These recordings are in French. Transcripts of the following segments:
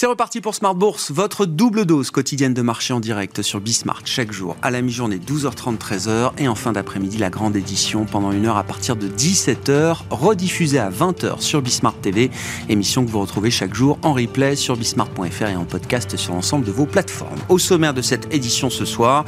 C'est reparti pour Smart Bourse, votre double dose quotidienne de marché en direct sur Bismart chaque jour à la mi-journée 12h30 13h et en fin d'après-midi la grande édition pendant une heure à partir de 17h rediffusée à 20h sur Bismart TV, émission que vous retrouvez chaque jour en replay sur bismart.fr et en podcast sur l'ensemble de vos plateformes. Au sommaire de cette édition ce soir,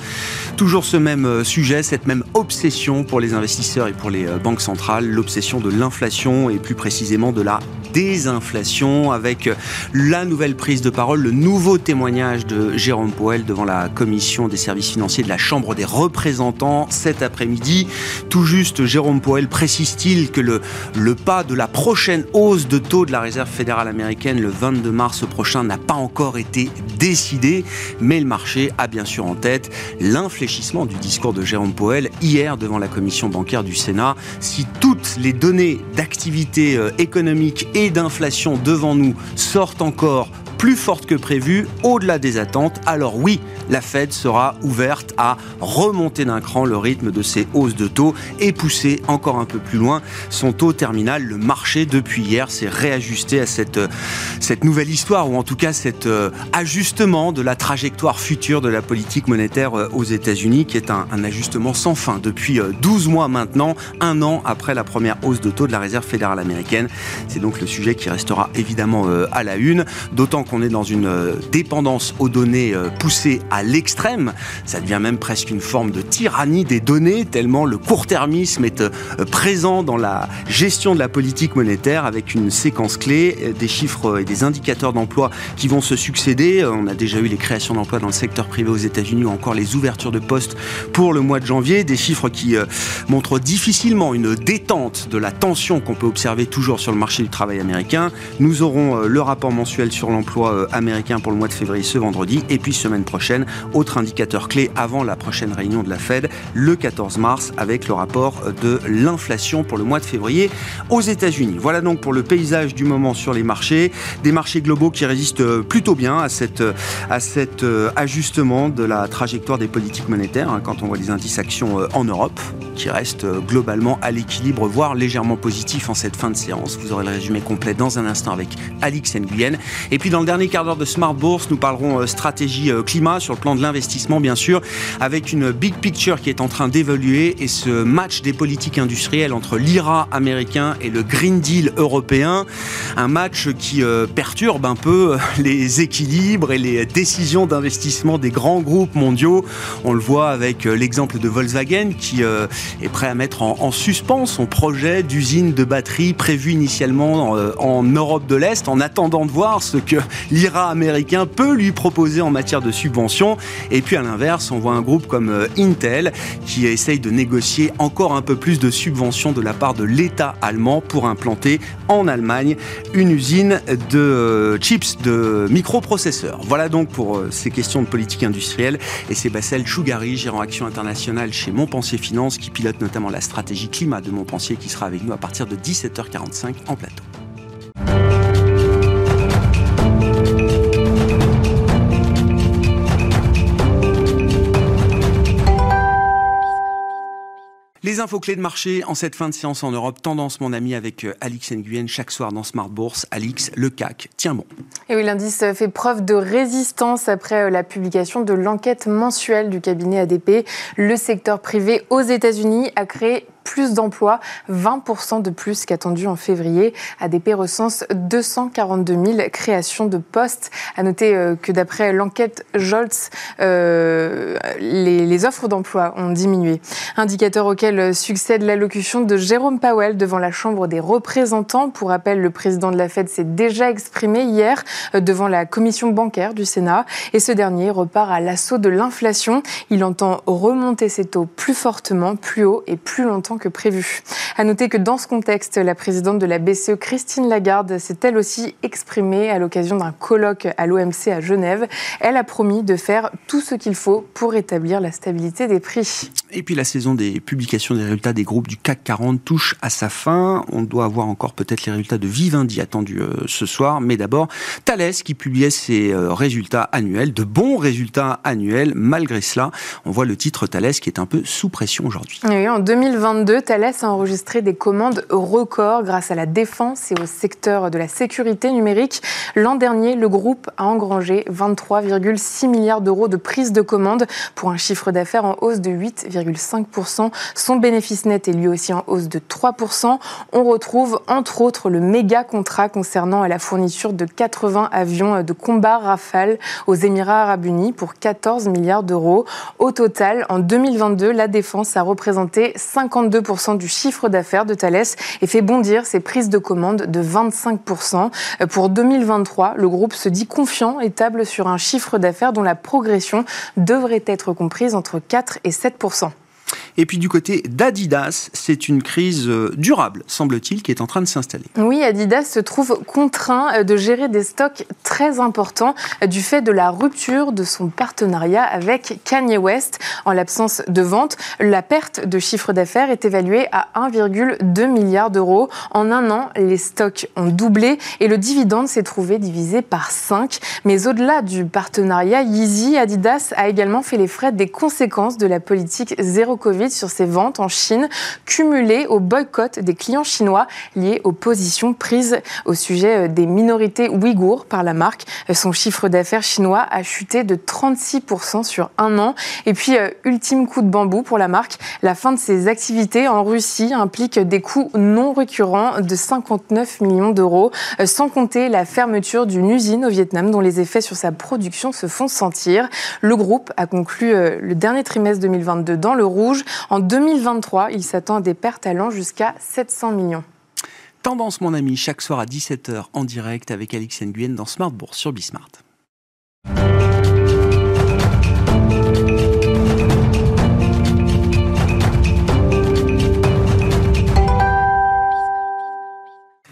toujours ce même euh, sujet, cette même obsession pour les investisseurs et pour les euh, banques centrales, l'obsession de l'inflation et plus précisément de la désinflation avec la nouvelle prise de parole, le nouveau témoignage de Jérôme Powell devant la commission des services financiers de la Chambre des représentants cet après-midi. Tout juste, Jérôme Powell précise-t-il que le, le pas de la prochaine hausse de taux de la Réserve fédérale américaine le 22 mars prochain n'a pas encore été décidé, mais le marché a bien sûr en tête l'infléchissement du discours de Jérôme Powell hier devant la commission bancaire du Sénat. Si toutes les données d'activité euh, économique et d'inflation devant nous sortent encore plus forte que prévu, au-delà des attentes, alors oui, la Fed sera ouverte à remonter d'un cran le rythme de ses hausses de taux et pousser encore un peu plus loin son taux terminal. Le marché, depuis hier, s'est réajusté à cette, cette nouvelle histoire, ou en tout cas cet euh, ajustement de la trajectoire future de la politique monétaire euh, aux États-Unis, qui est un, ajustement sans fin depuis 12 euh, mois maintenant, un an après la première hausse de taux de la Réserve fédérale américaine. C'est donc le sujet qui restera évidemment à la une, d'autant qu'on est dans une euh, dépendance aux données euh, poussée à l'extrême. Ça devient même presque une forme de tyrannie des données, tellement le court-termisme est euh, présent dans la gestion de la politique monétaire avec une séquence clé, des chiffres et des indicateurs d'emploi qui vont se succéder. On a déjà eu les créations d'emplois dans le secteur privé aux États-Unis ou encore les ouvertures de postes pour le mois de janvier, des chiffres qui montrent difficilement une détente de la tension qu'on peut observer toujours sur le marché du travail américain. Nous aurons le rapport mensuel sur l'emploi euh, américain pour le mois de février ce vendredi. Et puis semaine prochaine, autre indicateur clé avant la prochaine réunion de la Fed, le 14 mars, avec le rapport de l'inflation pour le mois de février aux États-Unis. Voilà donc pour le paysage du moment sur les marchés. Des marchés globaux qui résistent euh, plutôt bien à, cette, à cet euh, ajustement de la trajectoire des politiques monétaires hein, quand on voit les indices actions en Europe qui restent globalement à l'équilibre, voire légèrement positifs en cette fin de séance. Vous aurez le résumé complet dans un instant avec Alix Nguyen. Et puis dans le dernier quart d'heure de Smart Bourse, nous parlerons euh, stratégie euh, climat sur le plan de l'investissement, bien sûr, avec une big picture qui est en train d'évoluer et ce match des politiques industrielles entre l'IRA américain et le Green Deal européen. Un match qui euh, perturbe un peu les équilibres et les décisions d'investissement des grands groupes mondiaux. On le voit avec l'exemple de Volkswagen qui est prêt à mettre en, suspens son projet d'usine de batterie prévu initialement en Europe de l'Est en attendant de voir ce que l'IRA américain peut lui proposer en matière de subventions. Et puis à l'inverse, on voit un groupe comme euh, Intel qui essaye de négocier encore un peu plus de subventions de la part de l'État allemand pour implanter en Allemagne une usine de euh, chips, de microprocesseurs. Voilà donc pour euh, ces questions de politique industrielle. Et c'est Bassel Chougari, gérant Action Internationale chez Montpensier Finance, qui pilote notamment la stratégie climat de Montpensier, qui sera avec nous à partir de 17h45 en plateau. Infos clés de marché en cette fin de séance en Europe. Tendance, mon ami, avec euh, Alix Nguyen chaque soir dans Smart Bourse. Alix, le CAC, tiens bon. Et oui, l'indice fait preuve de résistance après euh, la publication de l'enquête mensuelle du cabinet ADP. Le secteur privé aux États-Unis a créé plus d'emplois, 20% de plus qu'attendu en février. ADP recense 242 000 créations de postes. À noter euh, que d'après l'enquête Jolts, euh, les, offres d'emploi ont diminué. Indicateur auquel succède l'allocution de Jérôme Powell devant la Chambre des représentants. Pour rappel, le président de la Fed s'est déjà exprimé hier euh, devant la commission bancaire du Sénat et ce dernier repart à l'assaut de l'inflation. Il entend remonter ses taux plus fortement, plus haut et plus longtemps que prévu. À noter que dans ce contexte, la présidente de la BCE, Christine Lagarde, s'est elle aussi exprimée à l'occasion d'un colloque à l'OMC à Genève. Elle a promis de faire tout ce qu'il faut pour établir la stabilité des prix. Et puis la saison des publications des résultats des groupes du CAC 40 touche à sa fin. On doit avoir encore peut-être les résultats de Vivendi attendus euh, ce soir. Mais d'abord, Thales qui publiait ses euh, résultats annuels, de bons résultats annuels. Malgré cela, on voit le titre Thales qui est un peu sous pression aujourd'hui. En 2022, Thales a enregistré des commandes records grâce à la défense et au secteur de la sécurité numérique. L'an dernier, le groupe a engrangé 23,6 milliards d'euros de prise de commandes pour un chiffre d'affaires en hausse de 8, 5%. Son bénéfice net est lui aussi en hausse de 3%. On retrouve entre autres le méga contrat concernant la fourniture de 80 avions de combat Rafale aux Émirats arabes unis pour 14 milliards d'euros. Au total, en 2022, la défense a représenté 52% du chiffre d'affaires de Thales et fait bondir ses prises de commandes de 25%. Pour 2023, le groupe se dit confiant et table sur un chiffre d'affaires dont la progression devrait être comprise entre 4 et 7%. Et puis du côté d'Adidas, c'est une crise euh, durable, semble-t-il, qui est en train de s'installer. Oui, Adidas se trouve contraint euh, de gérer des stocks très importants euh, du fait de la rupture de son partenariat avec Kanye West. En l'absence de vente, la perte de chiffre d'affaires est évaluée à 1,2 milliard d'euros. En un an, les stocks ont doublé et le dividende s'est trouvé divisé par 5. Mais au-delà du partenariat, Yeezy, Adidas a également fait les frais des conséquences de la politique zéro Covid sur ses ventes en Chine, cumulées au boycott des clients chinois liés aux positions prises au sujet euh, des minorités ouïghours par la marque. Euh, son chiffre d'affaires chinois a chuté de 36% sur un an. Et puis, euh, ultime coup de bambou pour la marque, la fin de ses activités en Russie implique des coûts non récurrents de 59 millions d'euros, sans compter la fermeture d'une usine au Vietnam dont les effets sur sa production se font sentir. Le groupe a conclu le dernier trimestre 2022 dans le rouge en 2023, il s'attend à des pertes allant jusqu'à 700 millions. Tendance, mon ami, chaque soir à 17h en direct avec Alix Nguyen dans Smart Bourse sur Bismart.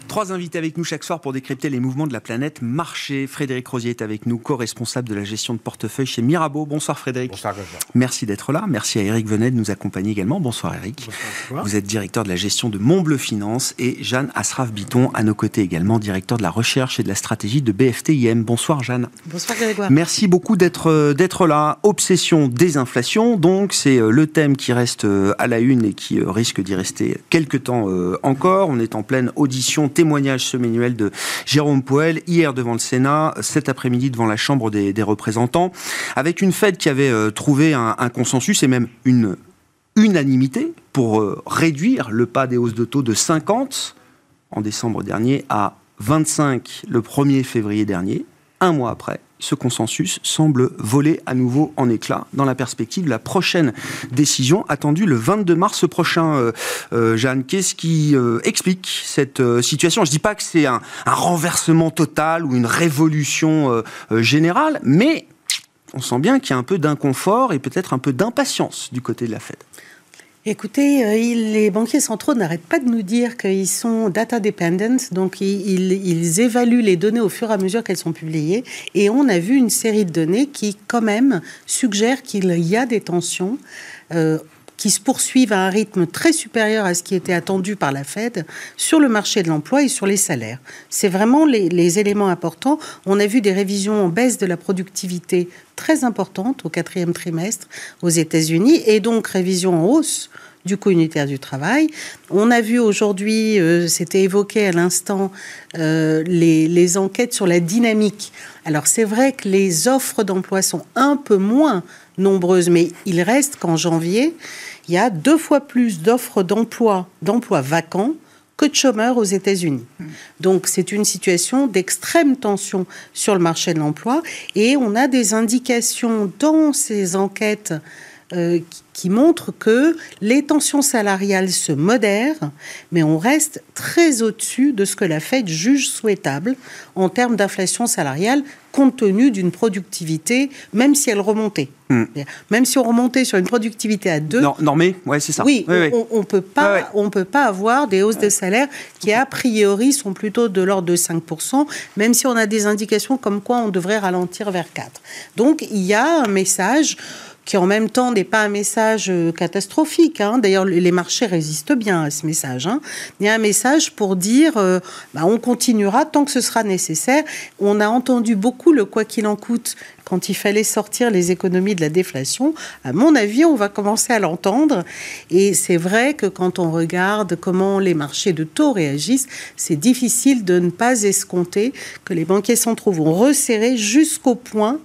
Trois invités avec nous chaque soir pour décrypter les mouvements de la planète marché. Frédéric Rosier est avec nous, co-responsable de la gestion de portefeuille chez Mirabeau. Bonsoir Frédéric. Bonsoir. Merci d'être là. Merci à Eric Venet de nous accompagner également. Bonsoir Eric. Bonsoir. Vous êtes directeur de la gestion de Montbleu Finance et Jeanne Asraf-Biton à nos côtés également, directeur de la recherche et de la stratégie de BFTIM. Bonsoir Jeanne. Bonsoir Grégoire. Merci beaucoup d'être euh, d'être là. Obsession des inflations, donc c'est euh, le thème qui reste euh, à la une et qui risque d'y rester quelques temps encore. On est en pleine audition, témoignage semaine de Jérôme Poel, hier devant le Sénat, cet après-midi devant la Chambre des, représentants, avec une fête qui avait euh, trouvé un, consensus et même une unanimité pour euh, réduire le pas des hausses de taux de 50 en décembre dernier à 25 le 1er février dernier, un mois après ce consensus semble voler à nouveau en éclats dans la perspective de la prochaine décision attendue le 22 mars prochain. Euh, euh, Jeanne, qu'est-ce qui euh, explique cette situation? Je ne dis pas que c'est un, renversement total ou une révolution générale, mais on sent bien qu'il y a un peu d'inconfort et peut-être un peu d'impatience du côté de la Fed. Écoutez, euh, les banquiers centraux n'arrêtent pas de nous dire qu'ils sont data dependent, donc ils, évaluent les données au fur et à mesure qu'elles sont publiées. Et on a vu une série de données qui, quand même, suggèrent qu'il y a des tensions. Euh, qui se poursuivent à un rythme très supérieur à ce qui était attendu par la Fed sur le marché de l'emploi et sur les salaires. C'est vraiment les, éléments importants. On a vu des révisions en baisse de la productivité très importantes au quatrième trimestre aux États-Unis et donc révision en hausse du coût unitaire du travail. On a vu aujourd'hui, euh, c'était évoqué à l'instant, euh, les, enquêtes sur la dynamique. Alors c'est vrai que les offres d'emploi sont un peu moins nombreuses, mais il reste qu'en janvier, il y a deux fois plus d'offres d'emploi, d'emplois vacants que de chômeurs aux États-Unis. Donc c'est une situation d'extrême tension sur le marché de l'emploi et on a des indications dans ces enquêtes euh, qui montrent que les tensions salariales se modèrent, mais on reste très au-dessus de ce que la Fed juge souhaitable en termes d'inflation salariale, compte tenu d'une productivité, même si elle remontait. Hmm. Même si on remontait sur une productivité à 2... normé, ouais, c'est ça. Oui, on ne peut, pas, on peut pas avoir des hausses de salaire qui, a priori, sont plutôt de l'ordre de 5%, même si on a des indications comme quoi on devrait ralentir vers 4. Donc, il y a un message qui en même temps n'est pas un message euh, catastrophique. Hein. D'ailleurs, les marchés résistent bien à ce message. Hein. Il y a un message pour dire euh, bah, on continuera tant que ce sera nécessaire. On a entendu beaucoup le quoi qu'il en coûte quand il fallait sortir les économies de la déflation. À mon avis, on va commencer à l'entendre. Et c'est vrai que quand on regarde comment les marchés de taux réagissent, c'est difficile de ne pas escompter que les banquiers centraux vont resserrer jusqu'au point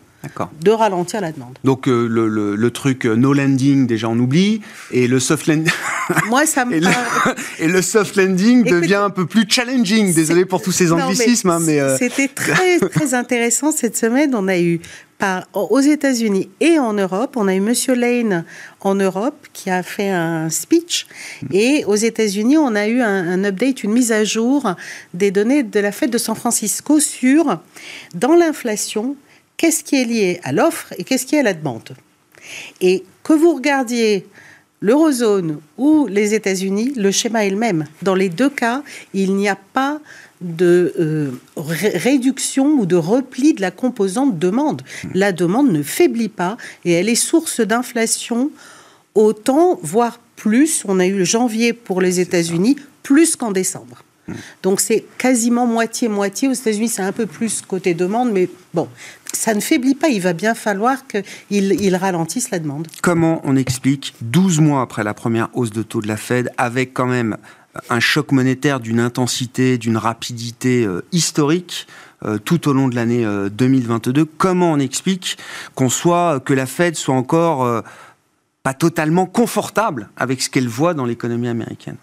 de ralentir la demande. Donc euh, le, truc euh, no landing, déjà on oublie, et le soft landing. Moi, ça me et, le, et le soft landing devient un peu plus challenging. Désolé pour tous ces anglicismes, hein, mais, euh, c'était très très intéressant cette semaine. On a eu par, aux États-Unis et en Europe, on a eu Monsieur Lane en Europe qui a fait un speech, mm. et aux États-Unis, on a eu un, un update, une mise à jour des données de la fête de San Francisco sur dans l'inflation qu'est-ce qui est lié à l'offre et qu'est-ce qui est à la demande. Et que vous regardiez l'eurozone ou les États-Unis, le schéma est le même. Dans les deux cas, il n'y a pas de euh, réduction ou de repli de la composante demande. La demande ne faiblit pas et elle est source d'inflation autant, voire plus. On a eu le janvier pour les États-Unis, plus qu'en décembre. Donc c'est quasiment moitié-moitié. Aux États-Unis, c'est un peu plus côté demande, mais bon, ça ne faiblit pas. Il va bien falloir qu'il ralentisse la demande. Comment on explique, 12 mois après la première hausse de taux de la Fed, avec quand même un choc monétaire d'une intensité, d'une rapidité euh, historique, euh, tout au long de l'année 2022. Euh, comment on explique qu'on soit que la Fed soit encore pas totalement confortable avec ce qu'elle voit dans l'économie américaine.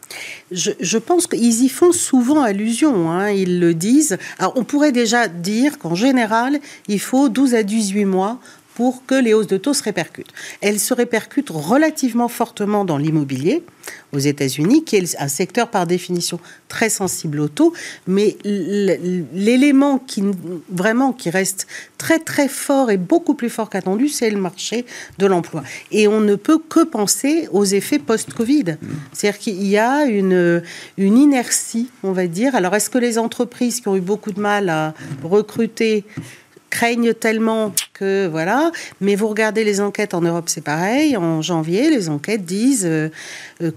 Je, pense qu'ils y font souvent allusion, hein, ils le disent. Alors on pourrait déjà dire qu'en général, il faut 12 à 18 mois pour que les hausses de taux se répercutent. Elles se répercutent relativement fortement dans l'immobilier aux États-Unis, qui est un secteur par définition très sensible au taux, mais l'élément qui vraiment qui reste très très fort et beaucoup plus fort qu'attendu, c'est le marché de l'emploi. Et on ne peut que penser aux effets post-Covid. C'est-à-dire qu'il y a une, une inertie, on va dire. Alors est-ce que les entreprises qui ont eu beaucoup de mal à recruter craignent tellement que voilà. Mais vous regardez les enquêtes en Europe, c'est pareil. En janvier, les enquêtes disent euh,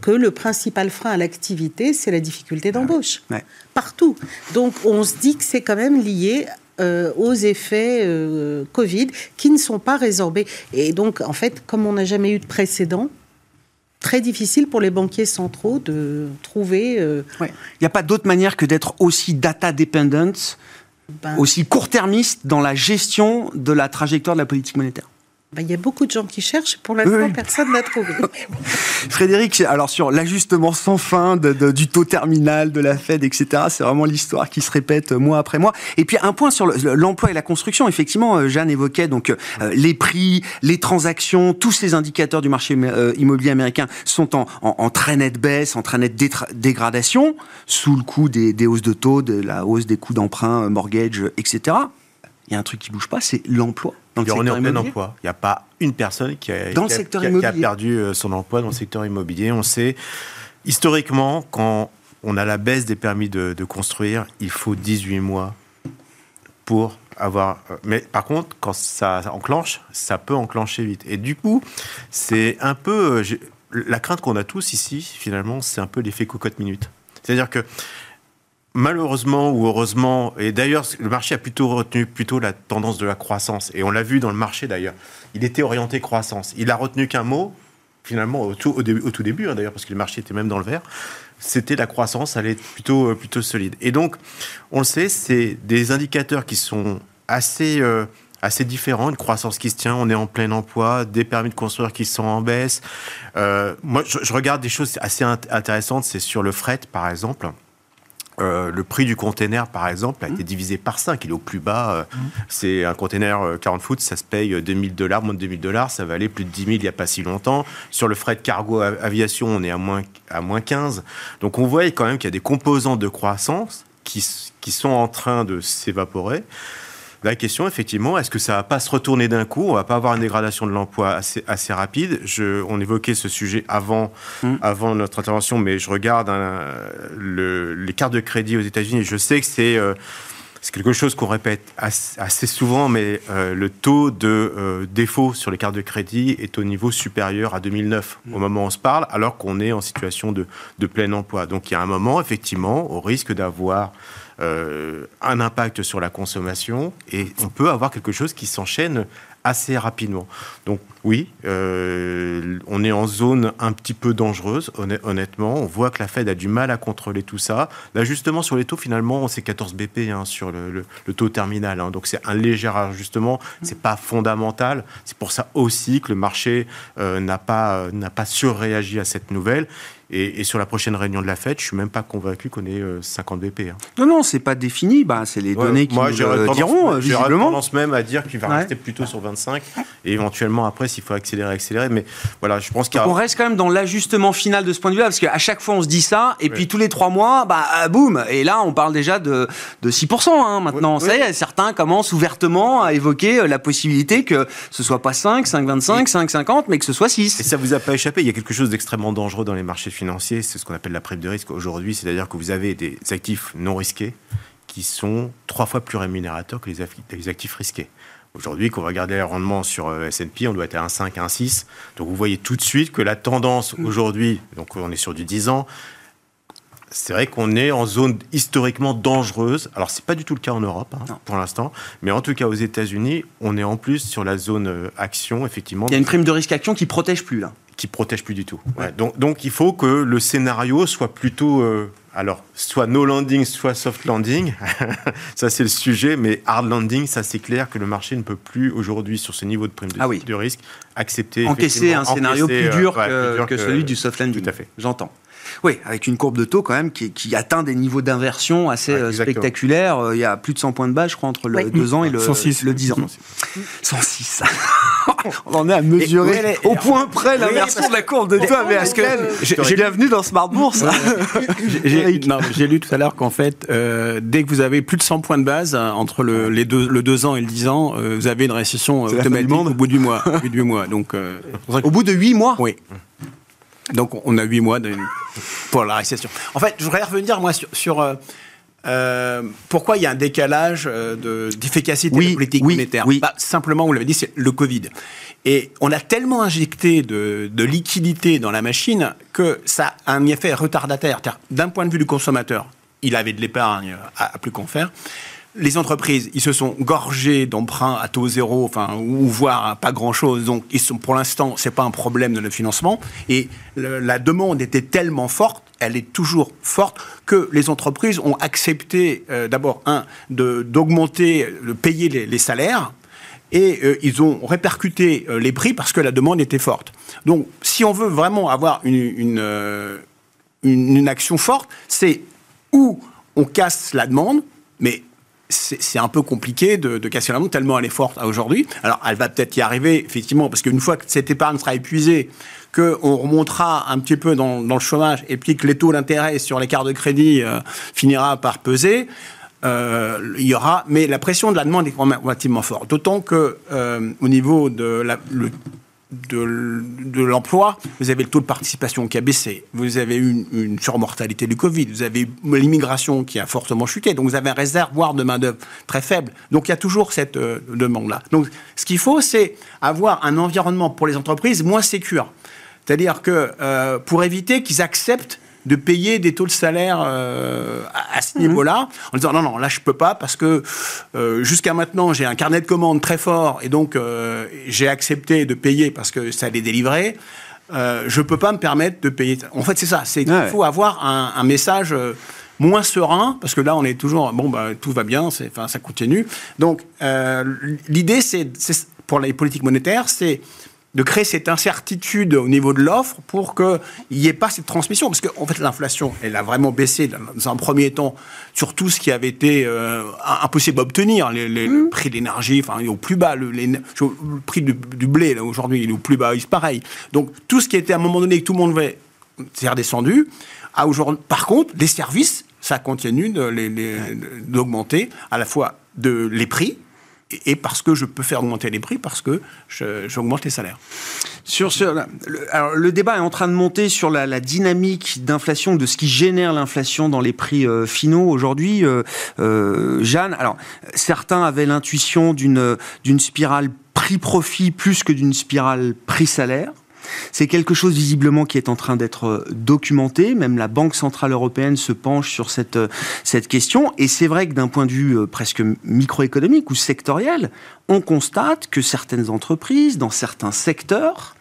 que le principal frein à l'activité, c'est la difficulté d'embauche. Partout. Donc on se dit que c'est quand même lié euh, aux effets euh, Covid qui ne sont pas résorbés. Et donc, en fait, comme on n'a jamais eu de précédent, très difficile pour les banquiers centraux de trouver. Il n'y a pas d'autre manière que d'être aussi data dependent ben. aussi court-termiste dans la gestion de la trajectoire de la politique monétaire ben, il y a beaucoup de gens qui cherchent. Pour l'instant, personne n'a trouvé. Frédéric, alors sur l'ajustement sans fin du taux terminal de la Fed, etc., c'est vraiment l'histoire qui se répète mois après mois. Et puis un point sur l'emploi et la construction. Effectivement, euh, Jeanne évoquait donc euh, les prix, les transactions, tous ces indicateurs du marché euh, immobilier américain sont en, en, très nette baisse, en très nette dégradation, sous le coup des, des hausses de taux, de la hausse des coûts d'emprunt, mortgage, etc. Il y a un truc qui bouge pas, c'est l'emploi. Le on est en plein emploi. Il n'y a pas une personne qui a, dans a, perdu euh, son emploi dans le secteur immobilier. On sait, historiquement, quand on a la baisse des permis de, construire, il faut 18 mois pour avoir. Euh, mais par contre, quand ça enclenche, ça peut enclencher vite. Et du coup, c'est un peu. Euh, la crainte qu'on a tous ici, finalement, c'est un peu l'effet cocotte minute. C'est-à-dire que malheureusement ou heureusement, et d'ailleurs le marché a plutôt retenu plutôt la tendance de la croissance, et on l'a vu dans le marché d'ailleurs, il était orienté croissance. Il a retenu qu'un mot, finalement au tout, début, au tout début hein, d'ailleurs, parce que le marché était même dans le vert, c'était la croissance, elle est plutôt, euh, plutôt solide. Et donc, on le sait, c'est des indicateurs qui sont assez... Euh, assez différents, une croissance qui se tient, on est en plein emploi, des permis de construire qui sont en baisse. Euh, moi, je, regarde des choses assez intéressantes, c'est sur le fret, par exemple. Euh, le prix du container, par exemple, a été mmh. divisé par 5. Il est au plus bas. Euh, mmh. C'est un container 40 euh, foot, ça se paye 2000 dollars, moins de 2000 dollars. Ça valait plus de 10 000 il n'y a pas si longtemps. Sur le fret de cargo aviation, on est à moins, à moins 15. Donc on voit quand même qu'il y a des composants de croissance qui, qui sont en train de s'évaporer. La question, effectivement, est-ce que ça va pas se retourner d'un coup? On va pas avoir une dégradation de l'emploi assez, assez rapide. Je, on évoquait ce sujet avant, mm. avant notre intervention, mais je regarde hein, le, les cartes de crédit aux États-Unis et je sais que c'est euh, c'est quelque chose qu'on répète assez, souvent, mais euh, le taux de euh, défaut sur les cartes de crédit est au niveau supérieur à 2009 au moment où on se parle, alors qu'on est en situation de, de plein emploi. Donc il y a un moment, effectivement, au risque d'avoir euh, un impact sur la consommation et on peut avoir quelque chose qui s'enchaîne assez rapidement. Donc oui, euh, on est en zone un petit peu dangereuse, honnêtement. On voit que la Fed a du mal à contrôler tout ça. L'ajustement sur les taux, finalement, c'est 14 BP hein, sur le, taux terminal. Hein. donc c'est un léger ajustement. C'est pas fondamental. C'est pour ça aussi que le marché euh, n'a pas n'a pas surréagi à cette nouvelle. Et, sur la prochaine réunion de la Fed, je suis même pas convaincu qu'on ait 50 BP. Hein. Non, non, c'est pas défini. Bah, c'est les données qui nous euh, diront, visiblement. Tendance même à dire qu'il va rester plutôt sur 25. Et éventuellement, après, s'il faut accélérer, accélérer. Mais voilà, je pense qu'on reste quand même dans l'ajustement final de ce point de vue-là, parce qu'à chaque fois, on se dit ça, et puis tous les trois mois, bah, euh, boum. Et là, on parle déjà de, de 6% hein, maintenant. y est, certains commencent ouvertement à évoquer euh, la possibilité que ce soit pas 5, 5,25, 5,50, mais que ce soit 6. Et ça vous a pas échappé. Il y a quelque chose d'extrêmement dangereux dans les marchés financiers. C'est ce qu'on appelle la prime de risque aujourd'hui. C'est-à-dire que vous avez des actifs non risqués qui sont trois fois plus rémunérateurs que les actifs risqués. Aujourd'hui, quand on va regarder les rendements sur euh, S&P, on doit être à 1,5, 1,6. Donc vous voyez tout de suite que la tendance mm. aujourd'hui, donc on est sur du 10 ans, c'est vrai qu'on est en zone historiquement dangereuse. Alors, ce n'est pas du tout le cas en Europe hein, pour l'instant, mais en tout cas aux États-Unis, on est en plus sur la zone euh, action, effectivement. Il y a une prime de risque action qui protège plus là. Qui protège plus du tout. Donc, donc, il faut que le scénario soit plutôt euh, alors, soit no landing, soit soft landing. ça, c'est le sujet. Mais hard landing, ça, c'est clair que le marché ne peut plus, aujourd'hui, sur ce niveau de prime de, ah risque, accepter. Encaisser un scénario plus dur, que, que, celui du soft landing. Tout à fait. J'entends. Oui, avec une courbe de taux quand même qui, atteint des niveaux d'inversion assez euh, spectaculaires. Euh, il y a plus de 100 points de base, je crois, entre le 2 ans et le, 106. le 10 ans. 106. On en est à mesurer au point près l'inversion de la courbe de taux. Que j'ai bienvenue dans Smart Bourse J'ai lu tout à l'heure qu'en fait, euh, dès que vous avez plus de 100 points de base entre le, les deux, le 2 ans et le 10 ans, vous avez une récession automatique au bout du mois. au bout de 8 mois. Donc, au bout de 8 mois Oui. Donc on a huit mois pour la récession. En fait, je voudrais revenir moi sur, euh, euh, pourquoi il y a un décalage euh, d'efficacité de, de la politique monétaire. Oui. Bah, simplement, vous l'avez dit, c'est le Covid. Et on a tellement injecté de, de liquidités dans la machine que ça a un effet retardataire. D'un point de vue du consommateur, il avait de l'épargne à, à plus qu'en faire les entreprises, ils se sont gorgés d'emprunts à taux zéro, enfin, ou voire pas grand-chose. Donc, ils sont, pour l'instant, c'est pas un problème de financement. Et la demande était tellement forte, elle est toujours forte, que les entreprises ont accepté, euh, d'abord, un, d'augmenter, de, payer les, salaires, et euh, ils ont répercuté euh, les prix parce que la demande était forte. Donc, si on veut vraiment avoir une, une action forte, c'est où on casse la demande, mais c'est un peu compliqué de, casser la montre tellement elle est forte aujourd'hui. Alors, elle va peut-être y arriver, effectivement, parce qu'une fois que cette épargne sera épuisée, qu'on remontera un petit peu dans, le chômage et puis que les taux d'intérêt sur les cartes de crédit euh, finira par peser, euh, il y aura, mais la pression de la demande est relativement forte. D'autant que euh, au niveau de la, de, l'emploi, vous avez le taux de participation qui a baissé, vous avez une, une surmortalité du Covid, vous avez l'immigration qui a fortement chuté, donc vous avez un réservoir de main-d'œuvre très faible. Donc il y a toujours cette euh, demande-là. Donc ce qu'il faut, c'est avoir un environnement pour les entreprises moins sécure. C'est-à-dire que euh, pour éviter qu'ils acceptent de payer des taux de salaire euh, à, ce niveau-là, en disant non, non, là je peux pas parce que euh, jusqu'à maintenant j'ai un carnet de commandes très fort et donc euh, j'ai accepté de payer parce que ça allait délivrer. je peux pas me permettre de payer. En fait, c'est ça. C'est il faut avoir un, message moins serein, parce que là, on est toujours, bon, bah, tout va bien, enfin, ça continue. Donc, l'idée, c'est, pour les politiques monétaires, c'est de créer cette incertitude au niveau de l'offre pour qu'il n'y ait pas cette transmission. Parce qu'en en fait, l'inflation, elle a vraiment baissé dans un premier temps sur tout ce qui avait été euh, impossible à obtenir. Les, Le mmh. prix de l'énergie, enfin, il est au plus bas. Le, prix du, blé, là, aujourd'hui, il est au plus bas. C'est pareil. Donc, tout ce qui était à un moment donné que tout le monde veut, c'est redescendu. À aujourd'hui, par contre, les services, ça continue d'augmenter à la fois de, les prix, et parce que je peux faire augmenter les prix, parce que j'augmente les salaires. Sur ce, le, alors, le débat est en train de monter sur la, dynamique d'inflation, de ce qui génère l'inflation dans les prix euh, finaux aujourd'hui. Euh, euh, Jeanne, alors certains avaient l'intuition d'une spirale prix-profit plus que d'une spirale prix-salaire. C'est quelque chose visiblement qui est en train d'être euh, documenté. Même la Banque centrale européenne se penche sur cette, euh, question. Et c'est vrai que d'un point de vue euh, presque microéconomique ou sectoriel, on constate que certaines entreprises, dans certains secteurs,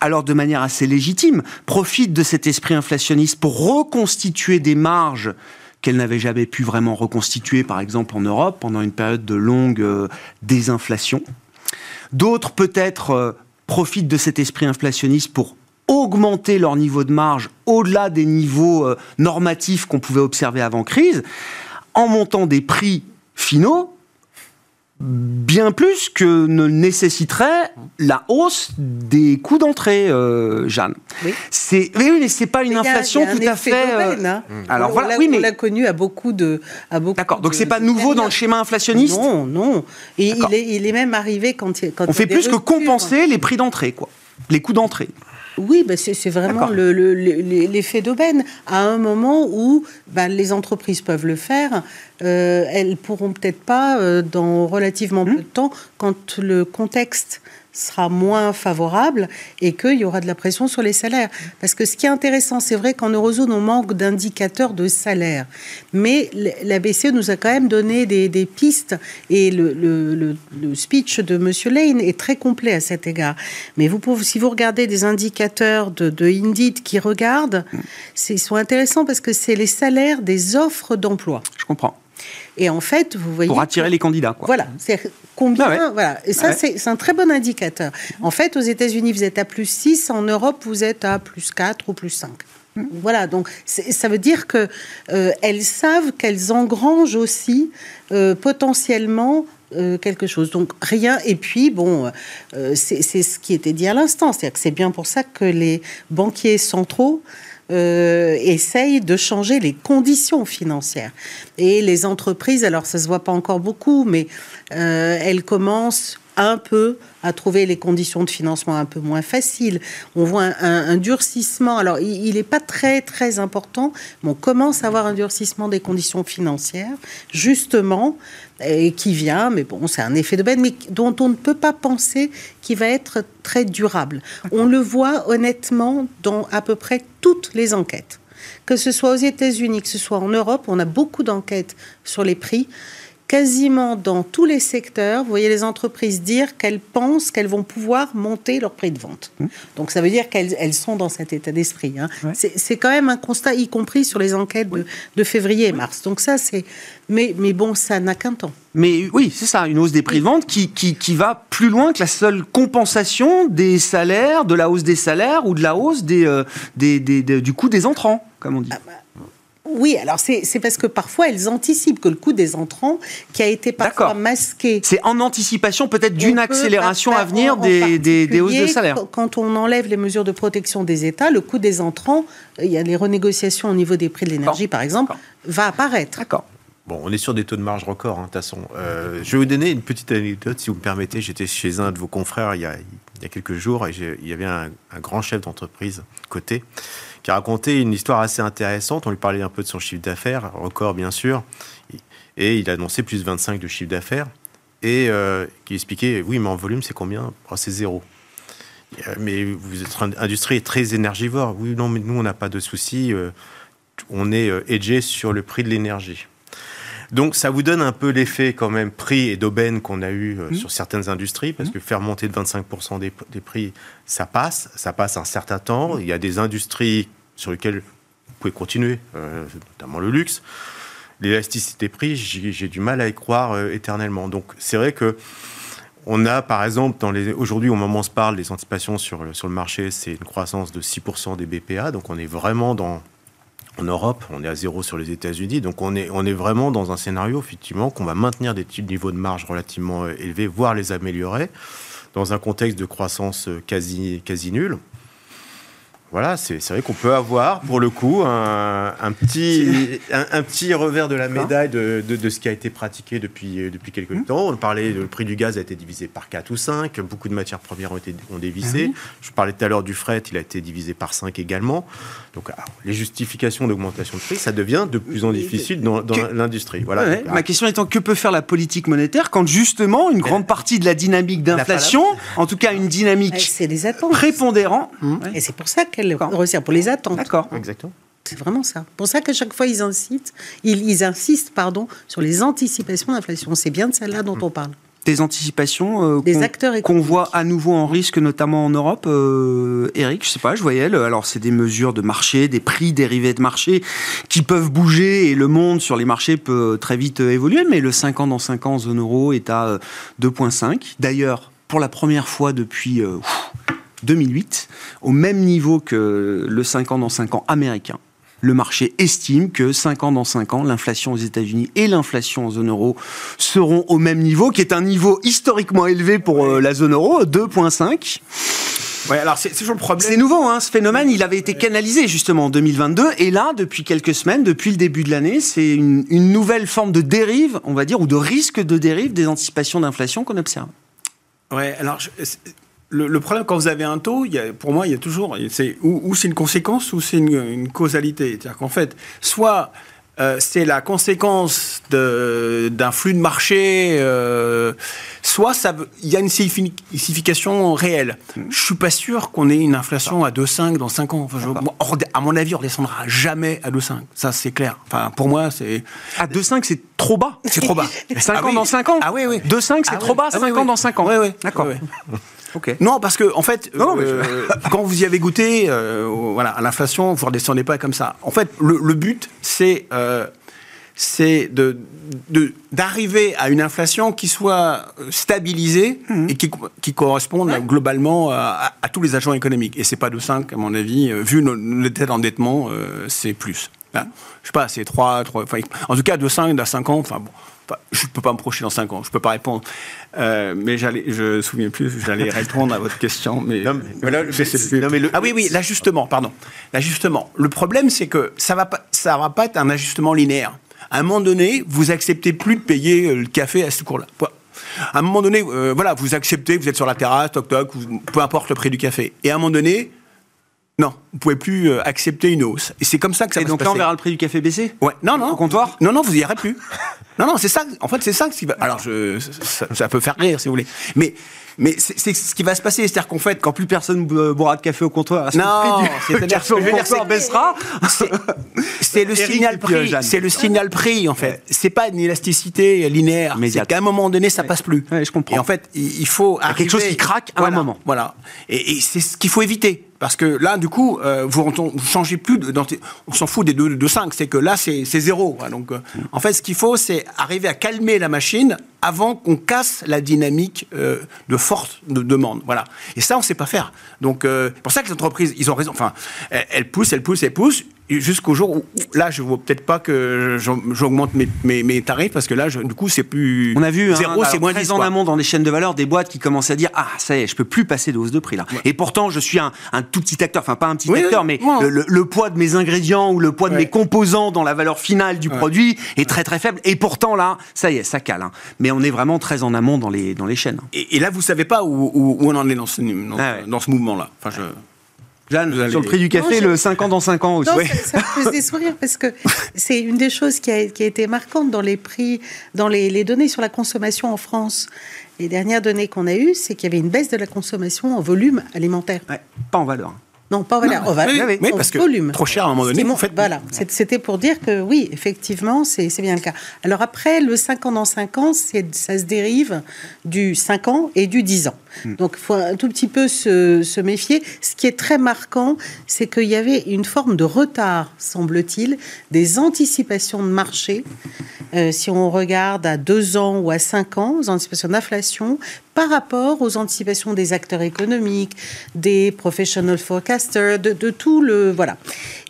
alors de manière assez légitime, profitent de cet esprit inflationniste pour reconstituer des marges qu'elles n'avaient jamais pu vraiment reconstituer, par exemple en Europe, pendant une période de longue désinflation. D'autres peut-être profitent de cet esprit inflationniste pour augmenter leur niveau de marge au-delà des niveaux euh, normatifs qu'on pouvait observer avant crise, en montant des prix finaux bien plus que ne nécessiterait la hausse des coûts d'entrée, euh, Jeanne. Oui. C'est, oui, mais c'est pas une inflation tout à fait. Euh, hein. Alors voilà, oui, mais on l'a connu à beaucoup de, à beaucoup. D'accord. Donc c'est pas nouveau dans le schéma inflationniste. Non, non. Et il est, il est même arrivé quand, quand on fait plus que compenser les prix d'entrée, quoi, les coûts d'entrée. Oui, bah c'est vraiment l'effet d'aubaine. À un moment où bah, les entreprises peuvent le faire, euh, elles pourront peut-être pas euh, dans relativement peu de temps, quand le contexte sera moins favorable et qu'il y aura de la pression sur les salaires. Parce que ce qui est intéressant, c'est vrai qu'en Eurozone, on manque d'indicateurs de salaire. Mais la BCE nous a quand même donné des, pistes et le, speech de M. Lane est très complet à cet égard. Mais vous si vous regardez des indicateurs de, de Indeed qui regardent, ils sont intéressants parce que c'est les salaires des offres d'emploi. Je comprends. Et en fait, vous voyez. Pour attirer les candidats, quoi. Voilà. C'est combien. Ah voilà. Et ça, c'est un très bon indicateur. En fait, aux États-Unis, vous êtes à plus 6. En Europe, vous êtes à plus 4 ou plus 5. Voilà, donc ça veut dire que euh, elles savent qu'elles engrangent aussi euh, potentiellement euh, quelque chose. Donc rien. Et puis bon, c'est ce qui était dit à l'instant, c'est-à-dire que c'est bien pour ça que les banquiers centraux euh, essayent de changer les conditions financières. Et les entreprises, alors ça se voit pas encore beaucoup, mais euh, elles commencent un peu à trouver les conditions de financement un peu moins faciles. On voit un, durcissement. Alors, il n'est pas très, très important, mais on commence à avoir un durcissement des conditions financières, justement, et qui vient, mais bon, c'est un effet de bête, mais dont on ne peut pas penser qu'il va être très durable. On le voit honnêtement dans à peu près toutes les enquêtes. Que ce soit aux États-Unis, que ce soit en Europe, on a beaucoup d'enquêtes sur les prix quasiment dans tous les secteurs, vous voyez les entreprises dire qu'elles pensent qu'elles vont pouvoir monter leur prix de vente. Mmh. Donc ça veut dire qu'elles sont dans cet état d'esprit. Hein. C'est quand même un constat, y compris sur les enquêtes de, février et mars. Donc ça, c'est... Mais, mais bon, ça n'a qu'un temps. Mais oui, c'est ça, une hausse des prix de vente qui, qui, va plus loin que la seule compensation des salaires, de la hausse des salaires ou de la hausse des, euh, des, du coût des entrants, comme on dit. Ah bah, oui, alors c'est parce que parfois elles anticipent que le coût des entrants, qui a été parfois masqué. C'est en anticipation peut-être d'une accélération à venir des, des, hausses de salaire. Quand on enlève les mesures de protection des États, le coût des entrants, il y a les renégociations au niveau des prix de l'énergie par exemple, va apparaître. D'accord. Bon, on est sur des taux de marge record, hein, de toute façon. Euh, je vais vous donner une petite anecdote, si vous me permettez. J'étais chez un de vos confrères il y a, il y a quelques jours et il y avait un, un grand chef d'entreprise côté qui a raconté une histoire assez intéressante. On lui parlait un peu de son chiffre d'affaires, record bien sûr, et il a annoncé plus de 25 de chiffre d'affaires, et euh, qui expliquait, oui, mais en volume, c'est combien? Oh, C'est zéro. Mais vous êtes une industrie très énergivore. Oui, non, mais nous, on n'a pas de souci. Euh, on est euh, edgé sur le prix de l'énergie. Donc ça vous donne un peu l'effet quand même prix et d'aubaine qu'on a eu euh, mmh. sur certaines industries, parce mmh. que faire monter de 25% des, prix, ça passe, ça passe un certain temps. Mmh. Il y a des industries sur lesquelles vous pouvez continuer, euh, notamment le luxe. L'élasticité prix, j'ai du mal à y croire euh, éternellement. Donc c'est vrai que on a, par exemple, aujourd'hui, au moment où on se parle, les anticipations sur, sur le marché, c'est une croissance de 6% des BPA. Donc, on est vraiment dans, en Europe, on est à zéro sur les États-Unis, donc on est, on est vraiment dans un scénario, effectivement, qu'on va maintenir des niveaux de marge relativement euh, élevés, voire les améliorer, dans un contexte de croissance quasi, quasi nul. Voilà, c'est vrai qu'on peut avoir, pour le coup, un, petit, un, petit revers de la médaille de, de, ce qui a été pratiqué depuis, depuis quelques mmh. temps. On parlait, le prix du gaz a été divisé par 4 ou 5, beaucoup de matières premières ont, été, ont dévissé. Ah Je parlais tout à l'heure du fret, il a été divisé par 5 également. Donc, les justifications d'augmentation de prix, ça devient de plus en plus difficile dans, dans l'industrie. Voilà. Ma question étant, que peut faire la politique monétaire quand justement une grande partie de la dynamique d'inflation, en tout cas une dynamique prépondérante, et c'est pour ça que qu'elle resserre, pour les attentes. D'accord. Exactement. C'est vraiment ça. Pour ça qu'à chaque fois, ils insistent, ils, insistent pardon, sur les anticipations d'inflation. C'est bien de celle-là dont on parle. Des anticipations euh, qu'on voit à nouveau en risque, notamment en Europe. Euh, Eric, je sais pas, je voyais. alors, c'est des mesures de marché, des prix dérivés de marché qui peuvent bouger et le monde sur les marchés peut très vite euh, évoluer. Mais le 5 ans dans 5 ans en zone euro est à 2,5. D'ailleurs, pour la première fois depuis 2008, au même niveau que le 5 ans dans 5 ans américain. Le marché estime que 5 ans dans 5 ans, l'inflation aux États-Unis et l'inflation en zone euro seront au même niveau, qui est un niveau historiquement élevé pour euh, la zone euro, 2,5. Ouais, alors c'est toujours le problème. C'est nouveau, hein, ce phénomène, il avait été canalisé justement en 2022, et là, depuis quelques semaines, depuis le début de l'année, c'est une, une, nouvelle forme de dérive, on va dire, ou de risque de dérive des anticipations d'inflation qu'on observe. Ouais, alors le, problème, quand vous avez un taux, il y a, pour moi, il y a toujours. C'est, ou, c'est une conséquence ou c'est une, causalité. C'est-à-dire qu'en fait, soit euh, c'est la conséquence d'un flux de marché, euh, soit il y a une signification réelle. Je ne suis pas sûr qu'on ait une inflation à 2,5 dans 5 ans. à mon avis, on ne redescendra jamais à 2,5. Ça, c'est clair. Enfin, pour moi, c'est. À 2,5, c'est trop bas. C'est trop bas. 5 ans dans 5 ans Ah oui, oui. 2,5, c'est ah trop bas. 5 ah ans dans 5 ans. Oui, oui. D'accord. Non, parce que en fait, euh, quand vous y avez goûté, euh, voilà, à l'inflation, vous ne redescendez pas comme ça. En fait, le, but, c'est euh, c'est de, d'arriver à une inflation qui soit stabilisée mmh. et qui, qui corresponde globalement à, tous les agents économiques. Et c'est pas de 5, à mon avis, vu l'état d'endettement, c'est plus. Je je sais pas, c'est 3, 3 en tout cas de 5 à 5 ans, enfin bon je ne peux pas me projeter dans 5 ans, je ne peux pas répondre. Euh, mais je ne me souviens plus, j'allais répondre à votre question. Mais, non, Ah oui, oui, l'ajustement, pardon. L'ajustement. Le problème, c'est que ça ne va, pas, ça va pas être un ajustement linéaire. À un moment donné, vous acceptez plus de payer le café à ce cours-là. À un moment donné, euh, voilà, vous acceptez, vous êtes sur la terrasse, toc toc, peu importe le prix du café. Et à un moment donné, non, vous pouvez plus euh, accepter une hausse. Et c'est comme ça que ça et donc là, on verra le prix du café baisser Ouais. Non, non. Au comptoir? Non, non, vous y irez plus. non, non, c'est ça. En fait, c'est ça qui va. Alors, je, ça, peut faire rire, si vous voulez. Mais mais c'est ce qui va se passer, c'est-à-dire qu'en fait, quand plus personne boira de café au comptoir, non, le café au comptoir baissera. C'est le signal prix, c'est le signal prix en fait. C'est pas une élasticité linéaire. C'est qu'à un moment donné, ça passe plus. je comprends. Et en fait, il faut il y a quelque chose qui craque à un moment. Voilà. Et, c'est ce qu'il faut éviter. Parce que là, du coup, euh, vous ne changez plus. De, on s'en fout des 2 de 5. C'est que là, c'est zéro. Donc, euh, en fait, ce qu'il faut, c'est arriver à calmer la machine avant qu'on casse la dynamique euh, de forte de demande. Voilà. Et ça, on ne sait pas faire. Donc, euh, pour ça que les entreprises, ils ont raison. Enfin, elles, poussent, elles poussent, elles poussent jusqu'au jour où, là, je ne vois peut-être pas que j'augmente mes, mes, tarifs parce que là, du coup, c'est plus. On a vu hein, zéro, c'est moins très en amont dans les chaînes de valeur des boîtes qui commencent à dire Ah, ça y est, je peux plus passer de hausse de prix là. Et pourtant, je suis un, un, tout petit acteur, enfin, pas un petit acteur, mais le, poids de mes ingrédients ou le poids de mes composants dans la valeur finale du produit est très très faible. Et pourtant, là, ça y est, ça cale. Hein. Mais on est vraiment très en amont dans les, dans les chaînes. Et, là, vous savez pas où, où, on en est dans ce, ah dans, ce mouvement-là. Enfin, je... Jeanne, sur le prix du café, le 5 ans dans 5 ans aussi. Non, ça, ça me des sourires parce que c'est une des choses qui a, qui a, été marquante dans les prix, dans les, les, données sur la consommation en France. Les dernières données qu'on a eues, c'est qu'il y avait une baisse de la consommation en volume alimentaire. pas en valeur. Non, pas voilà, on va, oui, oui, parce que volume. Trop cher à un moment donné. En fait, voilà, c'était pour dire que oui, effectivement, c'est bien le cas. Alors après, le 5 ans dans 5 ans, ça se dérive du 5 ans et du 10 ans. Hmm. Donc il faut un tout petit peu se, méfier. Ce qui est très marquant, c'est qu'il y avait une forme de retard, semble-t-il, des anticipations de marché. Euh, si on regarde à 2 ans ou à 5 ans, aux anticipations d'inflation, par rapport aux anticipations des acteurs économiques, des professional forecasters, de, tout le voilà.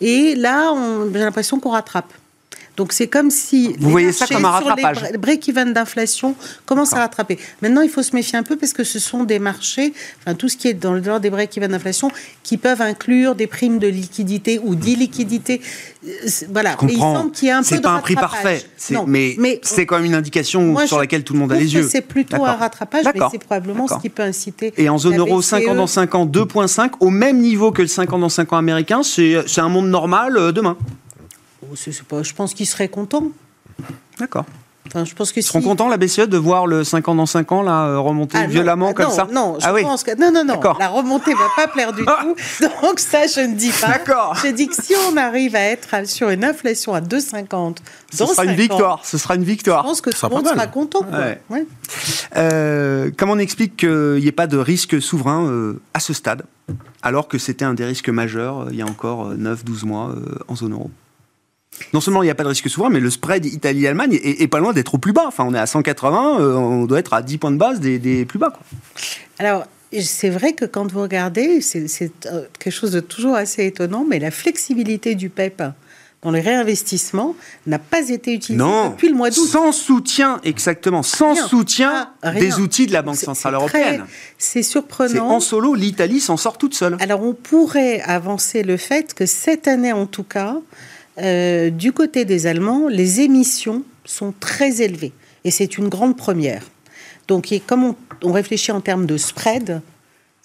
Et là, j'ai l'impression qu'on rattrape. Donc c'est comme si vous voyez ça comme un rattrapage. Les break-even d'inflation commencent à rattraper. Maintenant, il faut se méfier un peu parce que ce sont des marchés, enfin tout ce qui est dans le dehors des break-even d'inflation, qui peuvent inclure des primes de liquidité ou d'illiquidité. Euh, voilà. Il semble qu'il y ait un peu de C'est pas un prix parfait, mais, mais c'est quand même une indication sur laquelle tout le monde a les yeux. C'est plutôt un rattrapage, mais c'est probablement ce qui peut inciter. Et en zone euro, 5 ans dans 5 ans, 2,5 au même niveau que le 5 ans dans 5 ans américain, c'est un monde normal pas, je pense qu'ils seraient contents. D'accord. Enfin, je pense que Ils seront contents, la BCE, de voir le 5 ans dans 5 ans là, euh, remonter ah, violemment comme ça Non, je ah pense que. Non, non, non. La remontée ne va pas plaire du tout. Donc, ça, je ne dis pas. D'accord. Je dis que si on arrive à être sur une inflation à 2,50 ce sera une victoire. Ce sera une victoire. Je pense que tout le monde sera content. Euh, comment on explique qu'il n'y ait pas de risque souverain euh, à ce stade, alors que c'était un des risques majeurs il y a encore 9-12 mois en zone euro non seulement il n'y a pas de risque souverain, mais le spread Italie-Allemagne est, pas loin d'être au plus bas. Enfin, on est à 180, euh, on doit être à 10 points de base des, plus bas. Alors, c'est vrai que quand vous regardez, c'est euh, quelque chose de toujours assez étonnant, mais la flexibilité du PEP dans le réinvestissement n'a pas été utilisée depuis le mois d'août. Sans soutien, exactement, sans soutien ah, des outils de la Banque Centrale Européenne. C'est surprenant. En solo, l'Italie s'en sort toute seule. Alors on pourrait avancer le fait que cette année en tout cas, euh, du côté des Allemands, les émissions sont très élevées. Et c'est une grande première. Donc, comme on, on réfléchit en termes de spread,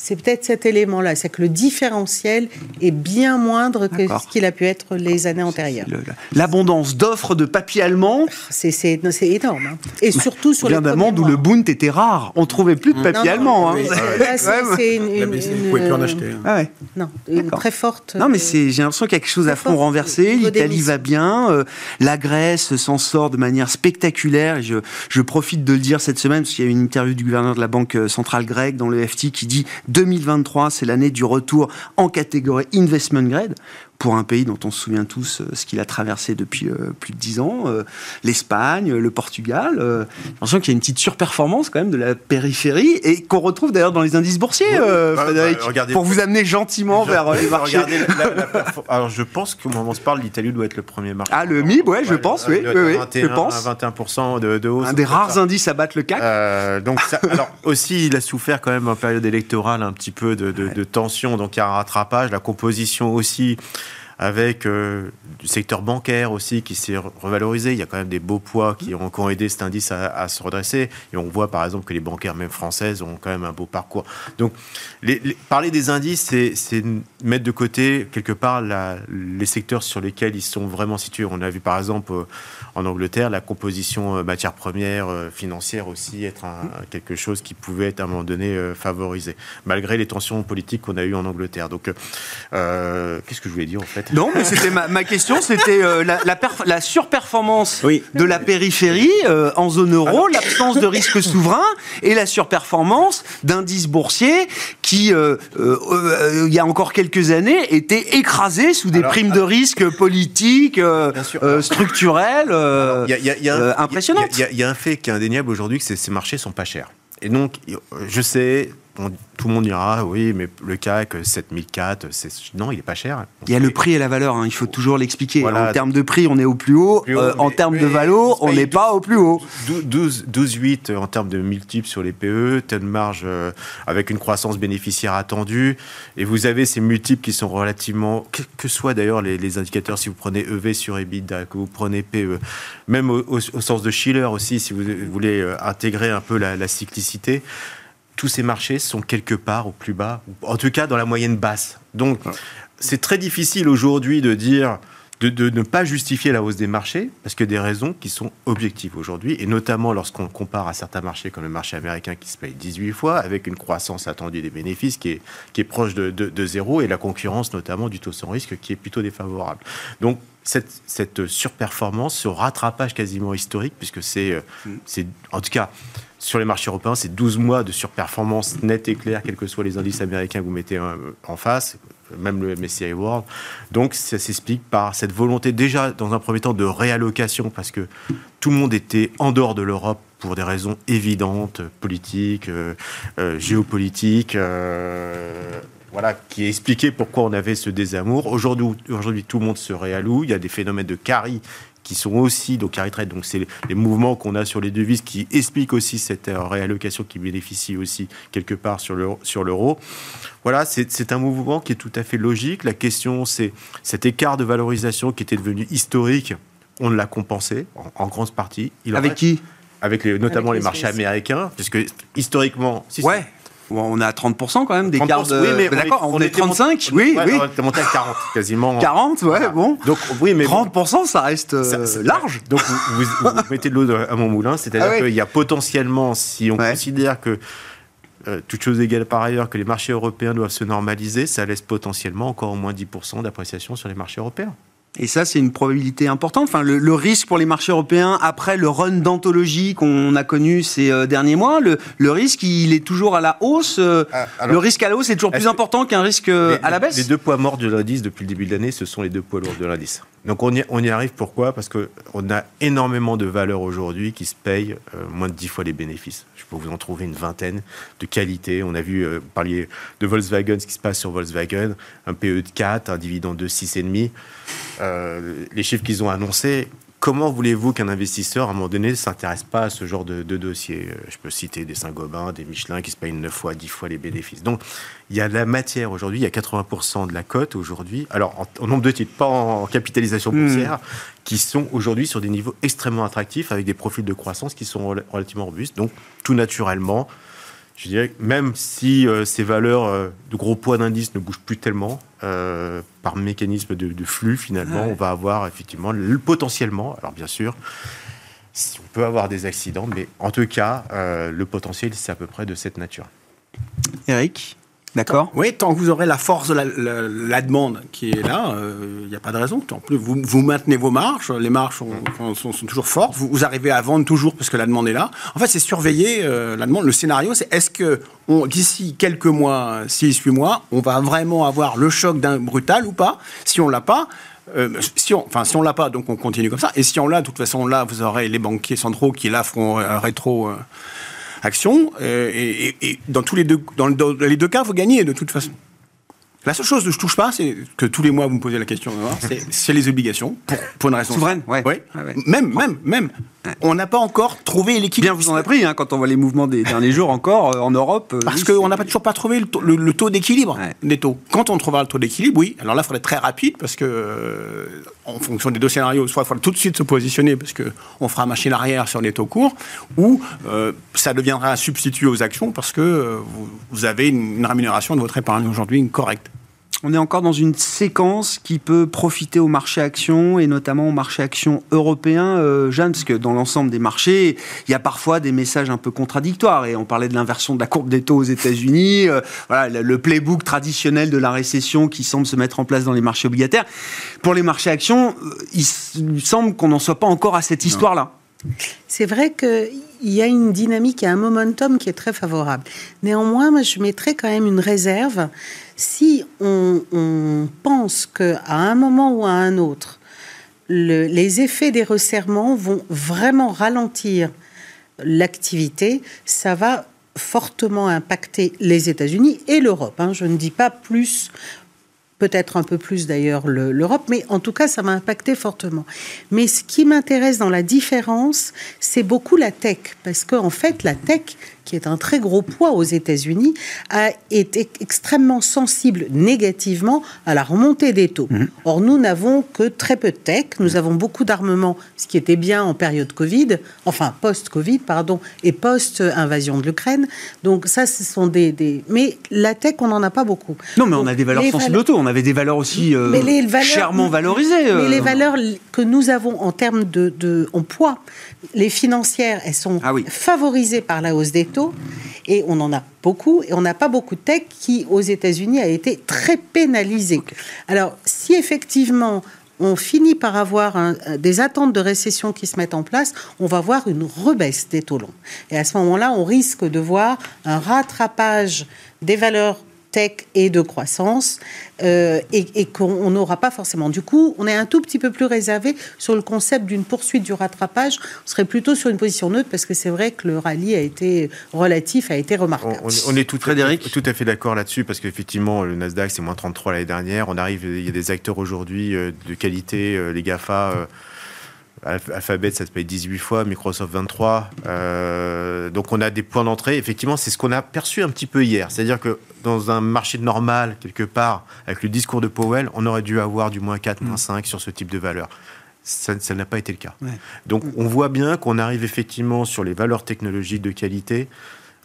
c'est peut-être cet élément-là, c'est que le différentiel est bien moindre que ce qu'il a pu être les années antérieures. L'abondance d'offres de papier allemand, ah, c'est énorme. Hein. Et surtout sur les d'amende où le Bund était rare. On trouvait plus de papier allemand. Hein. c'est une, une, plus en acheter. Hein. Ah non, une très forte. Non, mais j'ai l'impression qu'il y a quelque chose à front renversé. L'Italie va bien. Euh, la Grèce s'en sort de manière spectaculaire. je, je profite de le dire cette semaine parce qu'il y a une interview du gouverneur de la Banque centrale grecque dans le FT qui dit 2023, c'est l'année du retour en catégorie investment grade pour un pays dont on se souvient tous euh, ce qu'il a traversé depuis euh, plus de dix ans, euh, l'Espagne, le Portugal. j'ai l'impression qu'il y a une petite surperformance quand même de la périphérie et qu'on retrouve d'ailleurs dans les indices boursiers, bah, Frédéric, bah, pour vous amener gentiment vers les marchés. alors je pense qu'au moment où on se parle, l'Italie doit être le premier marché. Ah, le MIB, ouais, je pense, oui, oui, je pense. 21% de, de, hausse. Un des rares indices à battre le CAC. donc, alors aussi, il a souffert quand même en période électorale un petit peu de, de tension, donc il y a un rattrapage, la composition aussi avec euh, du secteur bancaire aussi qui s'est revalorisé. Il y a quand même des beaux poids qui ont, aidé cet indice à, se redresser. Et on voit par exemple que les bancaires, même françaises, ont quand même un beau parcours. Donc, parler des indices, c'est mettre de côté quelque part les secteurs sur lesquels ils sont vraiment situés. On a vu par exemple euh, en Angleterre la composition euh, matière première financière aussi être quelque chose qui pouvait être à un moment donné favorisé, malgré les tensions politiques qu'on a eues en Angleterre. Donc, qu'est-ce que je voulais dire en fait? Non, mais c'était ma, question, c'était euh, la, la, surperformance de la périphérie euh, en zone euro, l'absence de risque souverain et la surperformance d'indices boursiers qui, euh, il y a encore quelques années, étaient écrasés sous des primes de risque politiques, structurelles, impressionnantes. Il y, a un fait qui est indéniable aujourd'hui, que ces marchés sont pas chers. Et donc, je sais, tout le monde dira oui, mais le CAC 7004, non, il n'est pas cher. Il y a le prix et la valeur, hein, il faut toujours l'expliquer. En termes de prix, on est au plus haut. Euh, en termes de valeur, on n'est pas au plus haut. 12,8 en termes de multiples sur les PE, telle marge euh, avec une croissance bénéficiaire attendue. Et vous avez ces multiples qui sont relativement, que, que soient d'ailleurs les, indicateurs, si vous prenez EV sur EBITDA, que vous prenez PE, même au, sens de Schiller aussi, si vous voulez euh, intégrer un peu la, la cyclicité tous ces marchés sont quelque part au plus bas, en tout cas dans la moyenne basse. Donc, c'est très difficile aujourd'hui de dire de, ne pas justifier la hausse des marchés, parce que des raisons qui sont objectives aujourd'hui, et notamment lorsqu'on compare à certains marchés comme le marché américain qui se paye 18 fois, avec une croissance attendue des bénéfices qui est, qui est proche de, de, zéro, et la concurrence notamment du taux sans risque qui est plutôt défavorable. Donc cette, cette surperformance, ce rattrapage quasiment historique, puisque c'est, euh, mm. c'est en tout cas sur les marchés européens, c'est 12 mois de surperformance nette et claire, quels que soient les indices américains que vous mettez euh, en face, même le MSCI World. Donc ça s'explique par cette volonté déjà, dans un premier temps, de réallocation, parce que tout le monde était en dehors de l'Europe pour des raisons évidentes, politiques, euh, euh, géopolitiques voilà, qui expliquait pourquoi on avait ce désamour. Aujourd'hui, aujourd'hui tout le monde se réalloue. Il y a des phénomènes de carry qui sont aussi, donc carry trade, donc c'est les mouvements qu'on a sur les devises qui expliquent aussi cette euh, réallocation qui bénéficie aussi quelque part sur l'euro. Sur voilà, c'est un mouvement qui est tout à fait logique. La question, c'est cet écart de valorisation qui était devenu historique, on l'a compensé en, grande partie. Il Avec qui? Avec les, notamment les, marchés américains, puisque historiquement, ouais on est à 30% quand même d'écart de. Oui, mais d'accord, on, est 35 Oui, oui. On est monté à 40 quasiment. 40, ouais, bon. Donc, oui, mais 30%, ça reste euh, large. Donc, vous, mettez de l'eau à mon moulin, c'est-à-dire ah qu'il y a potentiellement, si on considère que euh, toute chose égale par ailleurs, que les marchés européens doivent se normaliser, ça laisse potentiellement encore au moins 10% d'appréciation sur les marchés européens. Et ça, c'est une probabilité importante. Enfin, le, risque pour les marchés européens, après le run d'anthologie qu'on a connu ces euh, derniers mois, le, risque, il est toujours à la hausse. Euh, ah, le risque à la hausse est toujours plus important qu'un risque euh, à la baisse. Les deux poids morts de l'indice depuis le début de l'année, ce sont les deux poids lourds de l'indice. Donc on y, arrive pourquoi? Parce qu'on a énormément de valeurs aujourd'hui qui se payent moins de 10 fois les bénéfices. Je peux vous en trouver une vingtaine de qualités. On a vu, euh, parler de Volkswagen, ce qui se passe sur Volkswagen, un PE de 4, un dividende de 6,5. Euh, les chiffres qu'ils ont annoncés, comment voulez-vous qu'un investisseur, à un moment donné, ne s'intéresse pas à ce genre de, dossier? Euh, Je peux citer des Saint-Gobain, des Michelin qui se payent 9 fois, 10 fois les bénéfices. Donc, il y a de la matière aujourd'hui, il y a 80% de la cote aujourd'hui, alors en, nombre de titres, pas en capitalisation hmm. boursière, qui sont aujourd'hui sur des niveaux extrêmement attractifs avec des profils de croissance qui sont relativement robustes. Donc, tout naturellement, je dirais que même si euh, ces valeurs euh, de gros poids d'indice ne bougent plus tellement, euh, par mécanisme de, flux, finalement, on va avoir effectivement le, potentiellement, alors bien sûr, on peut avoir des accidents, mais en tout cas, le potentiel, c'est à peu près de cette nature. Eric D'accord. Oui, tant que vous aurez la force de la, demande qui est là, il euh, n'y a pas de raison. En plus, vous, vous maintenez vos marges, les marges sont, toujours fortes, vous, arrivez à vendre toujours parce que la demande est là. En fait, c'est surveiller euh, la demande. Le scénario, c'est est-ce que d'ici quelques mois, 6, 8 mois, on va vraiment avoir le choc d'un brutal ou pas? Si on l'a pas, euh, si on, si on l'a pas, donc on continue comme ça. Et si on l'a, de toute façon, là, vous aurez les banquiers centraux qui là feront un rétro action. Euh, et, dans tous les deux, dans, les deux cas, vous gagnez de toute façon. La seule chose que je touche pas, c'est que tous les mois vous me posez la question, c'est les obligations pour, une raison souveraine. Ouais. Même, même, même. On n'a pas encore trouvé l'équilibre. Bien vous en avez pris hein, quand on voit les mouvements des derniers jours encore euh, en Europe. Euh, Parce qu'on n'a pas toujours pas trouvé le taux, d'équilibre des taux. Quand on trouvera le taux d'équilibre, oui. Alors là, il faudrait être très rapide parce que euh, en fonction des deux scénarios, soit il faudra tout de suite se positionner parce que on fera machine arrière sur les taux courts, ou ça deviendra un substitut aux actions parce que vous, avez une, une rémunération de votre épargne aujourd'hui correcte on est encore dans une séquence qui peut profiter au marché actions et notamment au marché actions européen, euh, Jeanne, parce que dans l'ensemble des marchés, il y a parfois des messages un peu contradictoires. Et on parlait de l'inversion de la courbe des taux aux États-Unis, euh, voilà, le playbook traditionnel de la récession qui semble se mettre en place dans les marchés obligataires. Pour les marchés actions, euh, il, semble qu'on n'en soit pas encore à cette histoire-là. C'est vrai qu'il y a une dynamique et un momentum qui est très favorable. Néanmoins, moi, je mettrais quand même une réserve si on, pense qu'à un moment ou à un autre, les effets des resserrements vont vraiment ralentir l'activité, ça va fortement impacter les États-Unis et l'Europe. Hein. Je ne dis pas plus peut-être un peu plus d'ailleurs l'Europe, mais en tout cas, ça m'a impacté fortement. Mais ce qui m'intéresse dans la différence, c'est beaucoup la tech, parce qu'en en fait, la tech, qui est un très gros poids aux États-Unis, été extrêmement sensible négativement à la remontée des taux. Mhm. Or, nous n'avons que très peu de tech. Nous avons beaucoup d'armement, ce qui était bien en période Covid, enfin post-Covid, pardon, et post-invasion de l'Ukraine. Donc ça, ce sont des, Mais la tech, on n'en a pas beaucoup. Non, mais on a des valeurs sensibles au taux. On avait des valeurs aussi euh, chèrement valorisées. Mais les euh. valeurs que nous avons en termes de, de en poids, les financières, elles sont ah favorisées par la hausse des taux et on en a beaucoup, et on n'a pas beaucoup de tech qui, aux États-Unis, a été très pénalisé. Alors, si effectivement on finit par avoir des attentes de récession qui se mettent en place, on va voir une rebaisse des taux longs. Et à ce moment-là, on risque de voir un rattrapage des valeurs tech et de croissance euh, et, qu'on n'aura pas forcément. Du coup, on est un tout petit peu plus réservé sur le concept d'une poursuite du rattrapage. On serait plutôt sur une position neutre parce que c'est vrai que le rallye a été relatif, a été remarquable. On, est tout, Frédéric tout à fait d'accord là-dessus parce qu'effectivement, le Nasdaq, c'est moins 33 l'année dernière. On arrive, il y a des acteurs aujourd'hui euh, de qualité, euh, les GAFA Alphabet, ça se paye 18 fois, Microsoft 23. Euh, donc on a des points d'entrée. Effectivement, c'est ce qu'on a perçu un petit peu hier. C'est-à-dire que dans un marché normal, quelque part, avec le discours de Powell, on aurait dû avoir du moins 4, moins 5 sur ce type de valeur. Ça, n'a pas été le cas. Donc on voit bien qu'on arrive effectivement sur les valeurs technologiques de qualité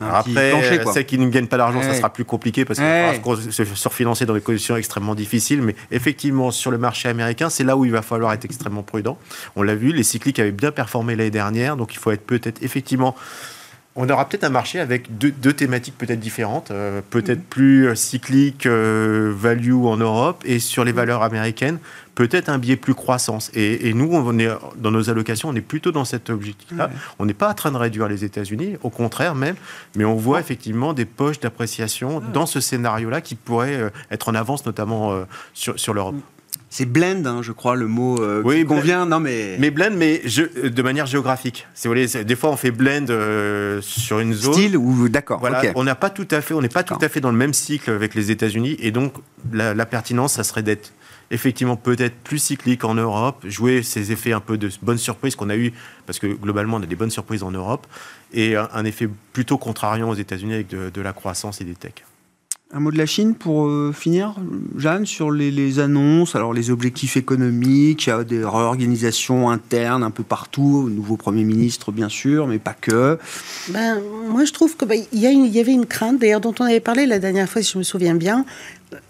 après, celles qui ne gagnent pas d'argent, ça sera plus compliqué parce qu'il va se surfinancer dans des conditions extrêmement difficiles. Mais effectivement, sur le marché américain, c'est là où il va falloir être extrêmement prudent. On l'a vu, les cycliques avaient bien performé l'année dernière, donc il faut être peut-être effectivement on aura peut-être un marché avec deux, thématiques peut-être différentes, euh, peut-être mm. plus euh, cyclique, euh, value en Europe, et sur les mm. valeurs américaines, peut-être un biais plus croissance. Et, nous, on est, dans nos allocations, on est plutôt dans cet objectif-là. On n'est pas en train de réduire les États-Unis, au contraire même, mais on voit effectivement des poches d'appréciation dans ce scénario-là qui pourraient être en avance, notamment sur, sur l'Europe. C'est blend, hein, je crois, le mot euh, oui, qui convient. Non, mais... mais blend, mais de manière géographique. Si vous voulez, des fois, on fait blend euh, sur une zone. Style ou d'accord. Voilà, on n'a pas tout à fait, on n'est pas tout à fait dans le même cycle avec les États-Unis, et donc la, pertinence, ça serait d'être effectivement peut-être plus cyclique en Europe, jouer ces effets un peu de bonnes surprises qu'on a eu, parce que globalement, on a des bonnes surprises en Europe, et un, effet plutôt contrariant aux États-Unis avec de, de la croissance et des techs. Un mot de la Chine pour euh, finir, Jeanne, sur les, annonces, alors les objectifs économiques, il y a des réorganisations internes un peu partout, nouveau Premier ministre bien sûr, mais pas que. Ben, moi je trouve qu'il ben, y, y avait une crainte, d'ailleurs dont on avait parlé la dernière fois si je me souviens bien,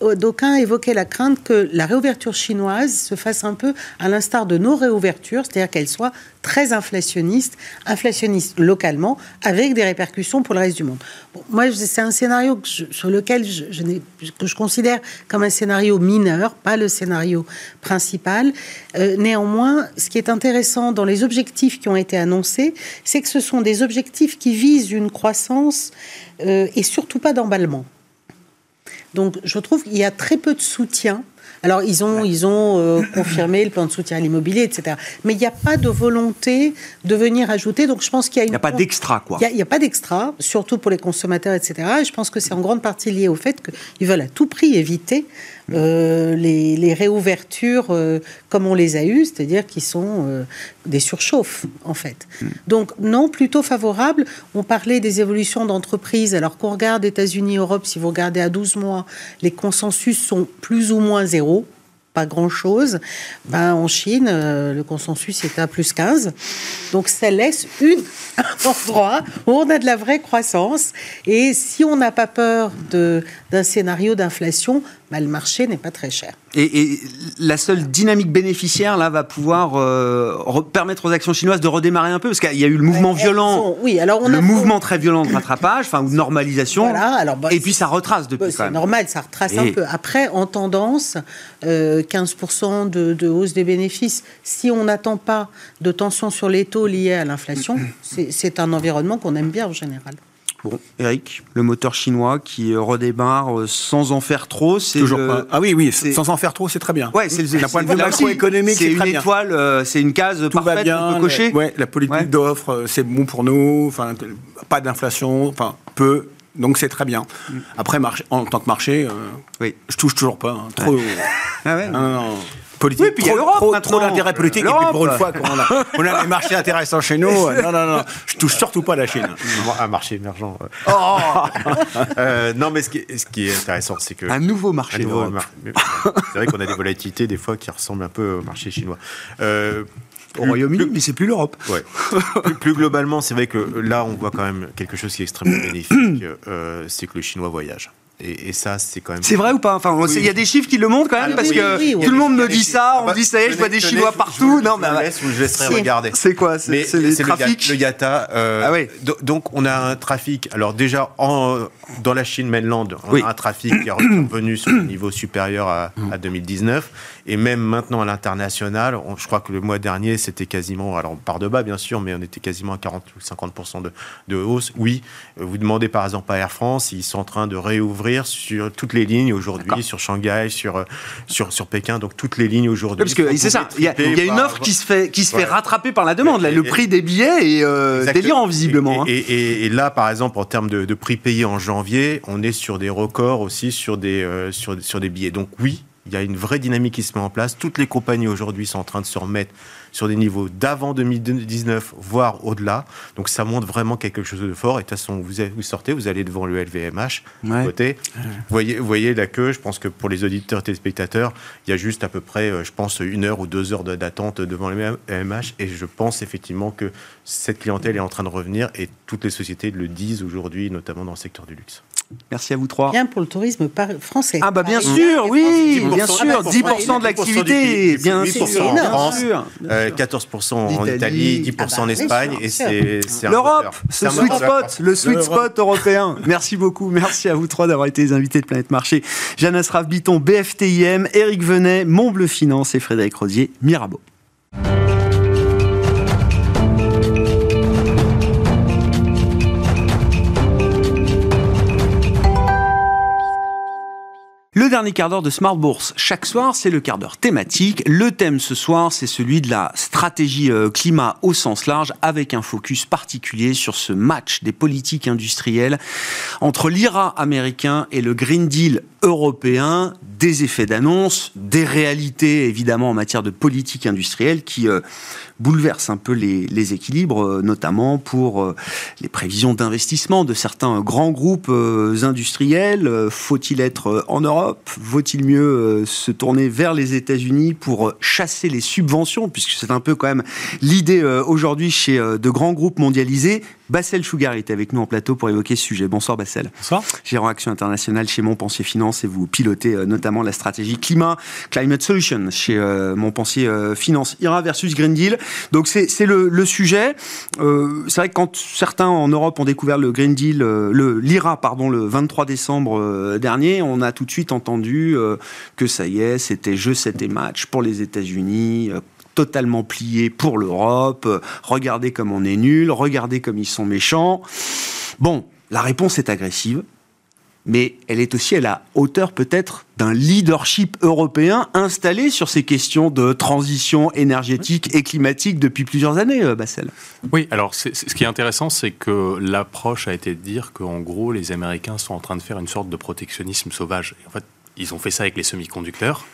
d'aucuns évoquaient la crainte que la réouverture chinoise se fasse un peu à l'instar de nos réouvertures, c'est-à-dire qu'elle soit très inflationniste, inflationniste localement, avec des répercussions pour le reste du monde. moi, c'est un scénario sur lequel je, que je considère comme un scénario mineur, pas le scénario principal. Euh, néanmoins, ce qui est intéressant dans les objectifs qui ont été annoncés, c'est que ce sont des objectifs qui visent une croissance euh, et surtout pas d'emballement. Donc je trouve qu'il y a très peu de soutien. Alors ils ont, ils ont euh, confirmé le plan de soutien à l'immobilier, etc. Mais il n'y a pas de volonté de venir ajouter. Donc je pense qu'il y a une... Il n'y a pas d'extra, quoi. Il n'y a, pas d'extra, surtout pour les consommateurs, etc. Et je pense que c'est en grande partie lié au fait qu'ils veulent à tout prix éviter euh, les, réouvertures euh, comme on les a eues, c'est-à-dire qui sont euh, des surchauffes, en fait. Hmm. Donc, non, plutôt favorable. On parlait des évolutions d'entreprise. Alors qu'on regarde États-Unis, Europe, si vous regardez à 12 mois, les consensus sont plus ou moins zéro pas grand-chose. Ben, en Chine, le consensus est à plus 15. Donc ça laisse une, un endroit où on a de la vraie croissance. Et si on n'a pas peur d'un scénario d'inflation, bah, le marché n'est pas très cher. Et, la seule dynamique bénéficiaire, là, va pouvoir euh, permettre aux actions chinoises de redémarrer un peu, parce qu'il y a eu le mouvement violent, oui, alors on le mouvement très violent de rattrapage, enfin, ou de normalisation, alors, bah, et puis ça retrace depuis. Bah, c'est normal, ça retrace un peu. Après, en tendance, 15% euh, de, hausse des bénéfices. Si on n'attend pas de tension sur les taux liés à l'inflation, c'est un environnement qu'on aime bien en général. Bon, Eric, le moteur chinois qui redémarre euh, sans en faire trop, c'est toujours pas. Ah oui, oui, sans en faire trop, c'est très bien. Ouais, c'est d'un point de vue macroéconomique, c'est une étoile, euh, c'est une case Tout parfaite va bien, peut cocher. Ouais, la politique d'offre, euh, c'est bon pour nous. Enfin, pas d'inflation, enfin peu. Donc c'est très bien. Mm. Après, en tant que marché, oui. je touche toujours pas. Hein, trop. ah ouais. non, politique. Oui, puis il y a l'Europe Trop d'intérêt politique. Et puis pour une fois qu'on a, on a des marchés intéressants chez nous, euh, non, non, non, je touche surtout pas la Chine. Un marché émergent. Oh euh, non, mais ce qui, est, ce qui est intéressant, c'est que. Un nouveau marché. c'est vrai qu'on a des volatilités des fois qui ressemblent un peu au marché chinois. Euh, au Royaume-Uni, mais c'est plus l'Europe. Ouais. plus, globalement, c'est vrai que là, on voit quand même quelque chose qui est extrêmement bénéfique, c'est que le Chinois voyage. Et, ça, c'est quand même. C'est vrai ou pas? Enfin, il y a des chiffres qui le montrent quand même, parce que tout le monde me dit ça. On dit ça y est, je vois des Chinois partout. Non, mais je laisserai regarder. C'est quoi? C'est les trafics Le Yata. Euh, ah oui. Donc, on a un trafic. Alors déjà, en, dans la Chine mainland, on a un trafic qui est revenu sur un niveau supérieur à, à 2019. Et même maintenant à l'international, je crois que le mois dernier, c'était quasiment, alors on part de bas bien sûr, mais on était quasiment à 40 ou 50% de, de hausse. Oui, vous demandez par exemple à Air France, ils sont en train de réouvrir sur toutes les lignes aujourd'hui, sur Shanghai, sur, sur, sur Pékin, donc toutes les lignes aujourd'hui. parce que c'est ça, il y a, une offre qui se fait, qui se fait rattraper par la demande. Là. Le prix des billets est euh, délirant, visiblement. Hein. Et, là, par exemple, en termes de, prix payé en janvier, on est sur des records aussi sur des, euh, sur, sur des billets. Donc oui, il y a une vraie dynamique qui se met en place. Toutes les compagnies aujourd'hui sont en train de se remettre sur des niveaux d'avant 2019, voire au-delà. Donc ça montre vraiment quelque chose de fort. Et de toute façon, vous, vous sortez, vous allez devant le LVMH, côté. Vous, voyez, vous voyez la queue, je pense que pour les auditeurs et téléspectateurs, il y a juste à peu près, euh, je pense, une heure ou deux heures d'attente devant le LVMH. Et je pense effectivement que cette clientèle est en train de revenir et toutes les sociétés le disent aujourd'hui, notamment dans le secteur du luxe. Merci à vous trois. Bien pour le tourisme français. Ah bah bien sûr, oui, bien sûr, 10% de l'activité, bien sûr, en France, 14% en Italie, 10% en ah bah, Espagne, et c'est l'Europe, ce sweet spot, le sweet spot européen. Merci beaucoup, merci à vous trois d'avoir été les invités de Planète Marché. Jeanne Asraf Biton, BFTIM, Eric Venet, Montbleu Finance et Frédéric Rosier, Mirabeau. Le dernier quart d'heure de Smart Bourse. Chaque soir, c'est le quart d'heure thématique. Le thème ce soir, c'est celui de la stratégie euh, climat au sens large, avec un focus particulier sur ce match des politiques industrielles entre l'IRA américain et le Green Deal européen, des effets d'annonce, des réalités évidemment en matière de politique industrielle qui euh, bouleversent un peu les, équilibres, euh, notamment pour euh, les prévisions d'investissement de certains grands groupes industriels. Faut-il être en Europe? Vaut-il mieux se tourner vers les États-Unis pour chasser les subventions, puisque c'est un peu quand même l'idée aujourd'hui chez de grands groupes mondialisés Bassel Chougar est avec nous en plateau pour évoquer ce sujet. Bonsoir Bassel. Bonsoir. Gérant Action Internationale chez Montpensier Finance et vous pilotez euh, notamment la stratégie climat, Climate Solution chez euh, Montpensier euh, Finance. IRA versus Green Deal. Donc c'est le, sujet. c'est vrai que quand certains en Europe ont découvert le Green Deal, le l'IRA pardon, le 23 décembre dernier, on a tout de suite entendu que ça y est, c'était jeu, c'était match pour les États-Unis totalement plié pour l'Europe. Regardez comme on est nul, regardez comme ils sont méchants. Bon, la réponse est agressive, mais elle est aussi à la hauteur peut-être d'un leadership européen installé sur ces questions de transition énergétique et climatique depuis plusieurs années, euh, Bassel. Oui, alors ce qui est intéressant, c'est que l'approche a été de dire qu'en gros, les Américains sont en train de faire une sorte de protectionnisme sauvage. en fait, ils ont fait ça avec les semi-conducteurs.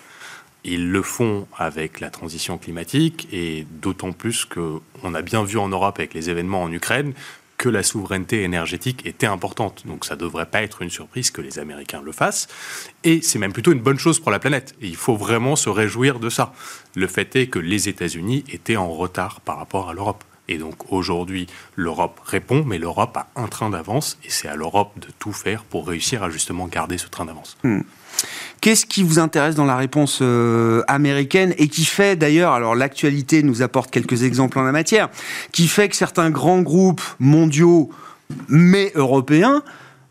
Ils le font avec la transition climatique et d'autant plus qu'on a bien vu en Europe avec les événements en Ukraine que la souveraineté énergétique était importante. Donc ça ne devrait pas être une surprise que les Américains le fassent. Et c'est même plutôt une bonne chose pour la planète. Et il faut vraiment se réjouir de ça. Le fait est que les États-Unis étaient en retard par rapport à l'Europe. Et donc aujourd'hui, l'Europe répond, mais l'Europe a un train d'avance et c'est à l'Europe de tout faire pour réussir à justement garder ce train d'avance. Hmm. Qu'est-ce qui vous intéresse dans la réponse euh, américaine et qui fait d'ailleurs, alors l'actualité nous apporte quelques exemples en la matière, qui fait que certains grands groupes mondiaux, mais européens,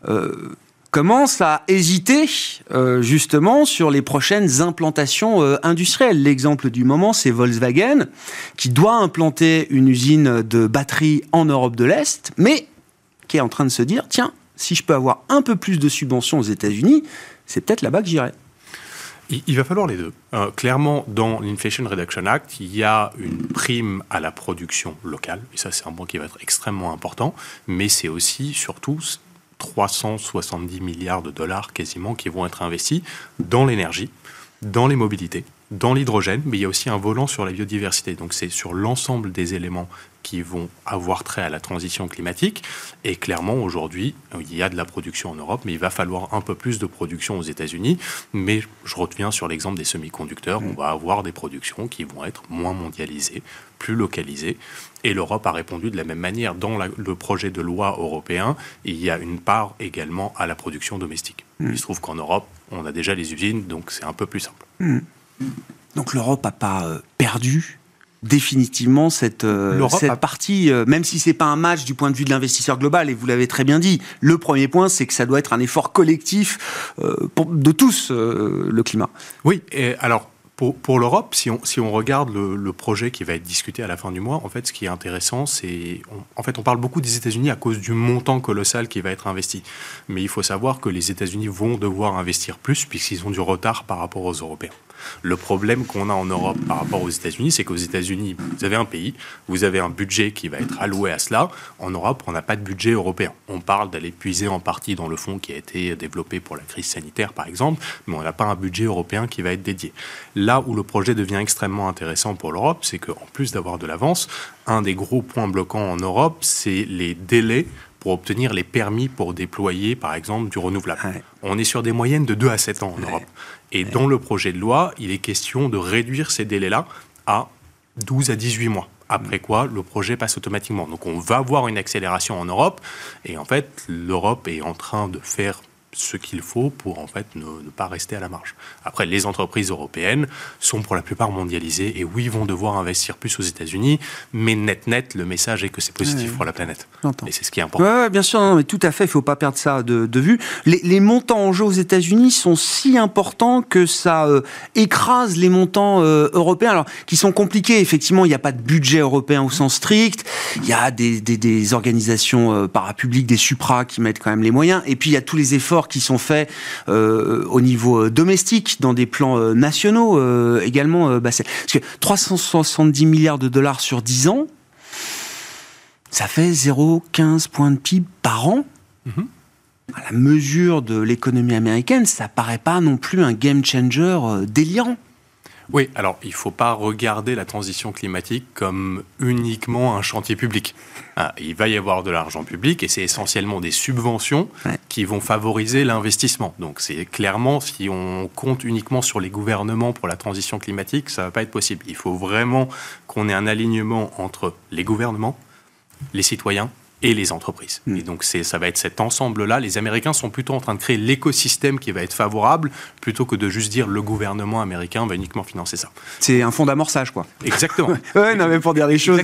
euh, commencent à hésiter euh, justement sur les prochaines implantations industrielles. L'exemple du moment, c'est Volkswagen, qui doit implanter une usine de batteries en Europe de l'Est, mais qui est en train de se dire, tiens, si je peux avoir un peu plus de subventions aux États-Unis, c'est peut-être là-bas que j'irai. Il, va falloir les deux. Euh, clairement, dans l'Inflation Reduction Act, il y a une prime à la production locale, et ça c'est un point qui va être extrêmement important, mais c'est aussi, surtout, 370 milliards de dollars quasiment qui vont être investis dans l'énergie, dans les mobilités, dans l'hydrogène, mais il y a aussi un volant sur la biodiversité. Donc c'est sur l'ensemble des éléments qui vont avoir trait à la transition climatique. Et clairement, aujourd'hui, il y a de la production en Europe, mais il va falloir un peu plus de production aux États-Unis. Mais je reviens sur l'exemple des semi-conducteurs. On va avoir des productions qui vont être moins mondialisées, plus localisées. Et l'Europe a répondu de la même manière. Dans le projet de loi européen, il y a une part également à la production domestique. Mm. Il se trouve qu'en Europe, on a déjà les usines, donc c'est un peu plus simple. Mm. Donc l'Europe n'a pas euh, perdu définitivement cette, euh, cette partie, euh, même si c'est pas un match du point de vue de l'investisseur global, et vous l'avez très bien dit, le premier point, c'est que ça doit être un effort collectif pour, de tous, le climat. Oui, et alors pour, pour l'Europe, si on, si on regarde le, le, projet qui va être discuté à la fin du mois, en fait, ce qui est intéressant, c'est. En fait, on parle beaucoup des États-Unis à cause du montant colossal qui va être investi. Mais il faut savoir que les États-Unis vont devoir investir plus puisqu'ils ont du retard par rapport aux Européens. Le problème qu'on a en Europe par rapport aux États-Unis, c'est qu'aux États-Unis, vous avez un pays, vous avez un budget qui va être alloué à cela. En Europe, on n'a pas de budget européen. On parle d'aller puiser en partie dans le fonds qui a été développé pour la crise sanitaire, par exemple, mais on n'a pas un budget européen qui va être dédié. Là où le projet devient extrêmement intéressant pour l'Europe, c'est qu'en plus d'avoir de l'avance, un des gros points bloquants en Europe, c'est les délais pour obtenir les permis pour déployer, par exemple, du renouvelable. On est sur des moyennes de 2 à 7 ans en Europe. Et dans le projet de loi, il est question de réduire ces délais-là à 12 à 18 mois. Après quoi, le projet passe automatiquement. Donc on va voir une accélération en Europe. Et en fait, l'Europe est en train de faire ce qu'il faut pour en fait ne, pas rester à la marge. Après, les entreprises européennes sont pour la plupart mondialisées et oui, vont devoir investir plus aux États-Unis, mais net net, le message est que c'est positif pour la planète. Et c'est ce qui est important. Ouais, bien sûr, non, mais tout à fait, il ne faut pas perdre ça de, de vue. Les, les, montants en jeu aux États-Unis sont si importants que ça euh, écrase les montants euh, européens, alors qui sont compliqués. Effectivement, il n'y a pas de budget européen au sens strict. Il y a des, des, des organisations euh, parapubliques, des supras qui mettent quand même les moyens. Et puis il y a tous les efforts qui sont faits euh, au niveau euh, domestique, dans des plans euh, nationaux également. Bah, parce que 370 milliards de dollars sur 10 ans, ça fait 0,15 points de PIB par an. Mhm. À la mesure de l'économie américaine, ça paraît pas non plus un game changer délirant. Oui, alors il ne faut pas regarder la transition climatique comme uniquement un chantier public. Ah, il va y avoir de l'argent public et c'est essentiellement des subventions qui vont favoriser l'investissement. Donc c'est clairement, si on compte uniquement sur les gouvernements pour la transition climatique, ça ne va pas être possible. Il faut vraiment qu'on ait un alignement entre les gouvernements, les citoyens et les entreprises. Mm. Et donc ça va être cet ensemble-là. Les Américains sont plutôt en train de créer l'écosystème qui va être favorable, plutôt que de juste dire le gouvernement américain va uniquement financer ça. C'est un fonds d'amorçage, quoi. Exactement. ouais, non, mais pour dire les choses.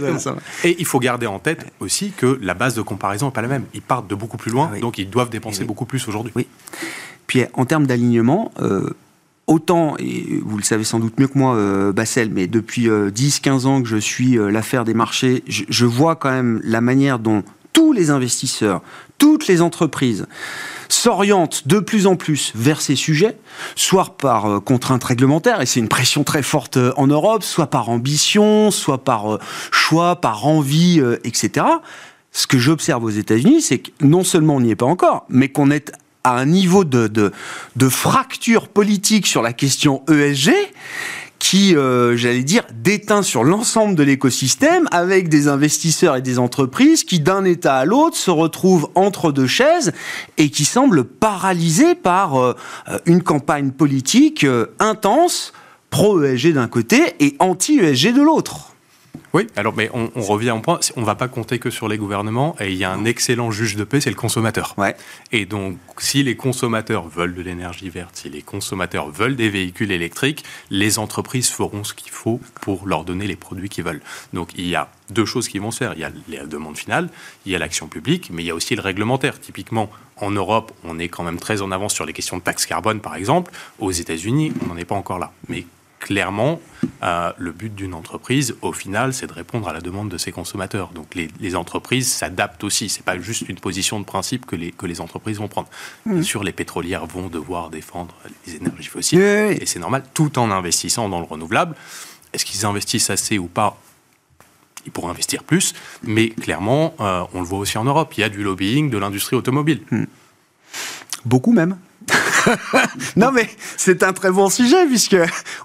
Et il faut garder en tête aussi que la base de comparaison n'est pas la même. Ils partent de beaucoup plus loin, ah donc ils doivent dépenser beaucoup plus aujourd'hui. Oui. Puis en termes d'alignement, euh, autant, et vous le savez sans doute mieux que moi, euh, Bassel, mais depuis 10-15 euh, ans que je suis l'affaire des marchés, je, vois quand même la manière dont tous les investisseurs, toutes les entreprises s'orientent de plus en plus vers ces sujets, soit par euh, contrainte réglementaire, et c'est une pression très forte euh, en Europe, soit par ambition, soit par euh, choix, par envie, etc. Ce que j'observe aux États-Unis, c'est que non seulement on n'y est pas encore, mais qu'on est à un niveau de, de, de fracture politique sur la question ESG qui, euh, j'allais dire, déteint sur l'ensemble de l'écosystème avec des investisseurs et des entreprises qui, d'un État à l'autre, se retrouvent entre deux chaises et qui semblent paralysés par euh, une campagne politique euh, intense, pro-ESG d'un côté et anti-ESG de l'autre. Oui, alors mais on, revient au point, on ne va pas compter que sur les gouvernements, et il y a un excellent juge de paix, c'est le consommateur. Ouais. Et donc, si les consommateurs veulent de l'énergie verte, si les consommateurs veulent des véhicules électriques, les entreprises feront ce qu'il faut pour leur donner les produits qu'ils veulent. Donc il y a deux choses qui vont se faire. Il y a la demande finale, il y a l'action publique, mais il y a aussi le réglementaire. Typiquement, en Europe, on est quand même très en avance sur les questions de taxe carbone, par exemple. Aux États-Unis, on n'en est pas encore là. Mais clairement, euh, le but d'une entreprise, au final, c'est de répondre à la demande de ses consommateurs. Donc les, entreprises s'adaptent aussi. Ce n'est pas juste une position de principe que les, que les entreprises vont prendre. Mmh. Bien sûr, les pétrolières vont devoir défendre les énergies fossiles, et c'est normal, tout en investissant dans le renouvelable. Est-ce qu'ils investissent assez ou pas? Ils pourraient investir plus, mais clairement, euh, on le voit aussi en Europe, il y a du lobbying de l'industrie automobile. Mmh. Beaucoup même. non, mais c'est un très bon sujet puisque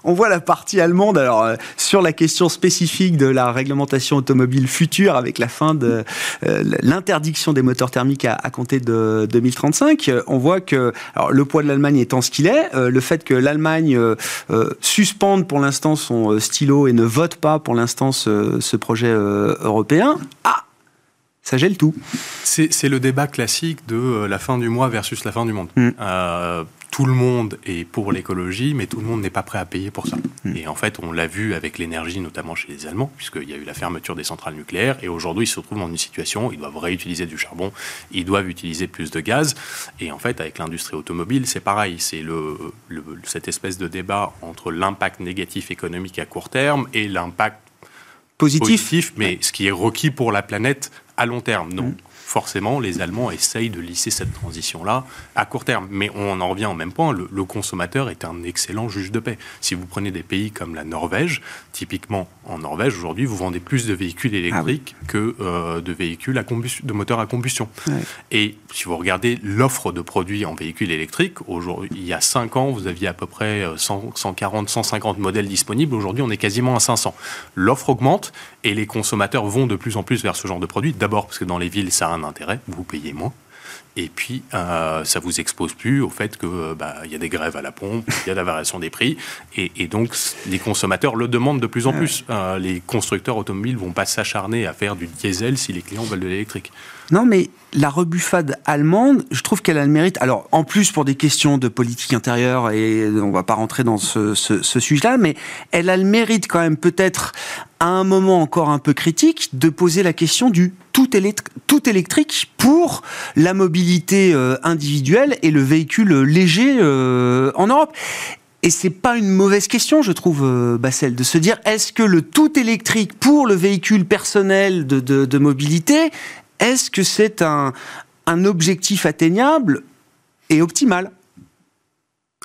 on voit la partie allemande. Alors euh, sur la question spécifique de la réglementation automobile future avec la fin de euh, l'interdiction des moteurs thermiques à, compter de 2035, on voit que le poids de l'Allemagne étant ce qu'il est, euh, le fait que l'Allemagne suspende pour l'instant son stylo et ne vote pas pour l'instant ce, projet européen, ça gèle tout. C'est le débat classique de euh, la fin du mois versus la fin du monde. Mm. Euh, tout le monde est pour l'écologie, mais tout le monde n'est pas prêt à payer pour ça. Hmm. Et en fait, on l'a vu avec l'énergie, notamment chez les Allemands, puisqu'il y a eu la fermeture des centrales nucléaires, et aujourd'hui, ils se retrouvent dans une situation, ils doivent réutiliser du charbon, ils doivent utiliser plus de gaz, et en fait, avec l'industrie automobile, c'est pareil, c'est le, cette espèce de débat entre l'impact négatif économique à court terme et l'impact positif, mais ce qui est requis pour la planète à long terme. Donc, hmm forcément, les Allemands essayent de lisser cette transition-là à court terme. Mais on en revient au même point, le, consommateur est un excellent juge de paix. Si vous prenez des pays comme la Norvège, typiquement en Norvège, aujourd'hui, vous vendez plus de véhicules électriques ah que euh, de véhicules à combustion, de moteurs à combustion. Et si vous regardez l'offre de produits en véhicules électriques, il y a 5 ans, vous aviez à peu près 140, euh, 150 modèles disponibles. Aujourd'hui, on est quasiment à 500. L'offre augmente et les consommateurs vont de plus en plus vers ce genre de produits. D'abord parce que dans les villes, ça a un intérêt, vous payez moins. Et puis, euh, ça vous expose plus au fait que euh, bah, il y a des grèves à la pompe, il y a la variation des prix, et, donc les consommateurs le demandent de plus en plus. Euh, les constructeurs automobiles vont pas s'acharner à faire du diesel si les clients veulent de l'électrique. Non, mais la rebuffade allemande, je trouve qu'elle a le mérite. Alors, en plus pour des questions de politique intérieure, et on va pas rentrer dans ce, ce sujet-là, mais elle a le mérite quand même peut-être à un moment encore un peu critique de poser la question du tout, électrique pour la mobilité euh, individuelle et le véhicule léger euh, en Europe. Et c'est pas une mauvaise question, je trouve, euh, Bassel, de se dire est-ce que le tout électrique pour le véhicule personnel de, mobilité, est-ce que c'est un objectif atteignable et optimal?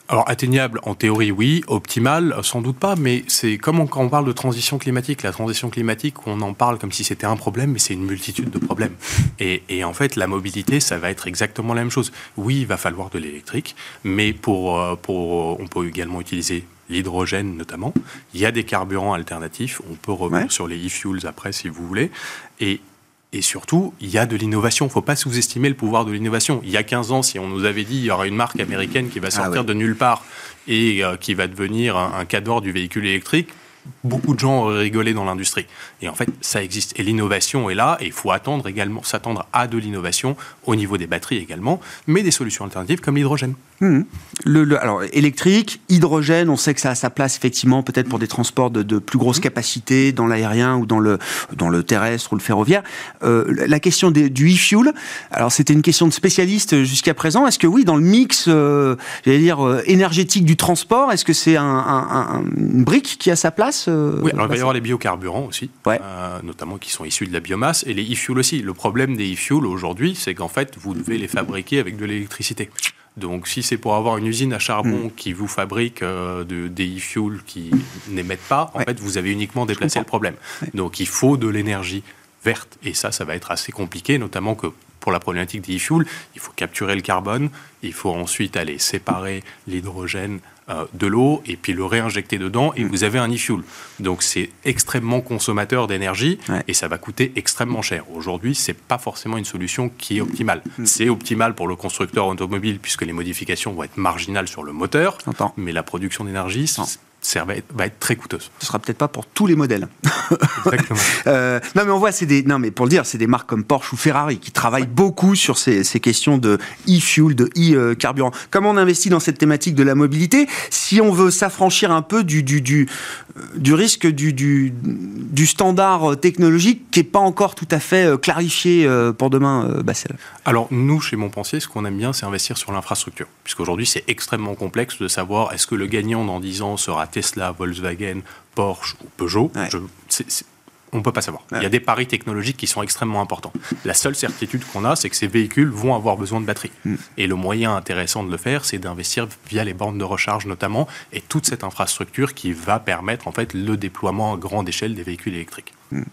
Alors atteignable en théorie oui, optimal sans doute pas, mais c'est comme quand on parle de transition climatique. La transition climatique, on en parle comme si c'était un problème, mais c'est une multitude de problèmes. Et, en fait, la mobilité, ça va être exactement la même chose. Oui, il va falloir de l'électrique, mais pour, euh, pour, on peut également utiliser l'hydrogène notamment. Il y a des carburants alternatifs. On peut revenir sur les e-fuels après si vous voulez. Et et surtout, il y a de l'innovation. Il ne faut pas sous-estimer le pouvoir de l'innovation. Il y a 15 ans, si on nous avait dit qu'il y aura une marque américaine qui va ah sortir de nulle part et euh, qui va devenir un, un cadre du véhicule électrique, beaucoup de gens auraient rigolé dans l'industrie. Et en fait, ça existe. Et l'innovation est là, et il faut attendre également, s'attendre à de l'innovation au niveau des batteries également, mais des solutions alternatives comme l'hydrogène. Hmm. Le, alors, électrique, hydrogène, on sait que ça a sa place effectivement peut-être pour des transports de, plus grosse hmm. capacité dans l'aérien ou dans le, dans le terrestre ou le ferroviaire. Euh, la question des, du e-fuel, alors c'était une question de spécialiste jusqu'à présent. Est-ce que oui, dans le mix, euh, j'allais dire, euh, énergétique du transport, est-ce que c'est un, une brique qui a sa place Oui, alors il va y avoir les biocarburants aussi, notamment qui sont issus de la biomasse, et les e-fuels aussi. Le problème des e-fuels aujourd'hui, c'est qu'en fait, vous devez les fabriquer avec de l'électricité. Donc, si c'est pour avoir une usine à charbon mm. qui vous fabrique euh, des e-fuels qui n'émettent pas, en fait, vous avez uniquement déplacé le problème. Donc, il faut de l'énergie verte. Et ça, ça va être assez compliqué, notamment que pour la problématique des e-fuels, il faut capturer le carbone, il faut ensuite aller séparer l'hydrogène de l'eau et puis le réinjecter dedans et mm. vous avez un e-fuel. Donc c'est extrêmement consommateur d'énergie et ça va coûter extrêmement cher. Aujourd'hui, c'est pas forcément une solution qui est optimale. Mm. C'est optimal pour le constructeur automobile puisque les modifications vont être marginales sur le moteur, mais la production d'énergie, va être, très coûteuse. Ce sera peut-être pas pour tous les modèles. Exactement. Euh, non, mais on voit, c'est des, non, mais pour le dire, c'est des marques comme Porsche ou Ferrari qui travaillent beaucoup sur ces, ces questions de e-fuel, de e-carburant. Comment on investit dans cette thématique de la mobilité Si on veut s'affranchir un peu du, du, du, du risque du, du, du, standard technologique qui n'est pas encore tout à fait euh, clarifié euh, pour demain, Bassel Alors, nous, chez Montpensier, ce qu'on aime bien, c'est investir sur l'infrastructure. Puisqu'aujourd'hui, c'est extrêmement complexe de savoir est-ce que le gagnant dans 10 ans sera Tesla, Volkswagen, Porsche ou Peugeot. on ne peut pas savoir. Il y a des paris technologiques qui sont extrêmement importants. La seule certitude qu'on a, c'est que ces véhicules vont avoir besoin de batterie. Mm. Et le moyen intéressant de le faire, c'est d'investir via les bornes de recharge notamment, et toute cette infrastructure qui va permettre en fait le déploiement à grande échelle des véhicules électriques. Mm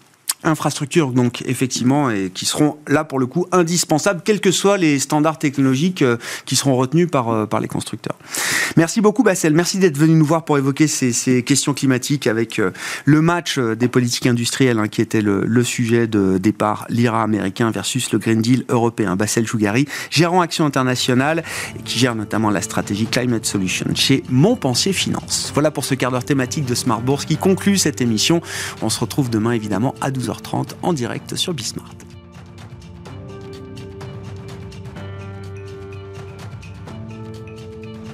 infrastructures, donc effectivement, et qui seront là pour le coup indispensables, quels que soient les standards technologiques euh, qui seront retenus par, euh, par les constructeurs. Merci beaucoup, Bassel. Merci d'être venu nous voir pour évoquer ces, ces questions climatiques avec euh, le match des politiques industrielles hein, qui était le, le, sujet de départ, l'IRA américain versus le Green Deal européen. Bassel Chougari, gérant Action Internationale et qui gère notamment la stratégie Climate Solution chez Montpensier Finance. Voilà pour ce quart d'heure thématique de Smart Bourse qui conclut cette émission. On se retrouve demain évidemment à 12h. 30 en direct sur Bismart.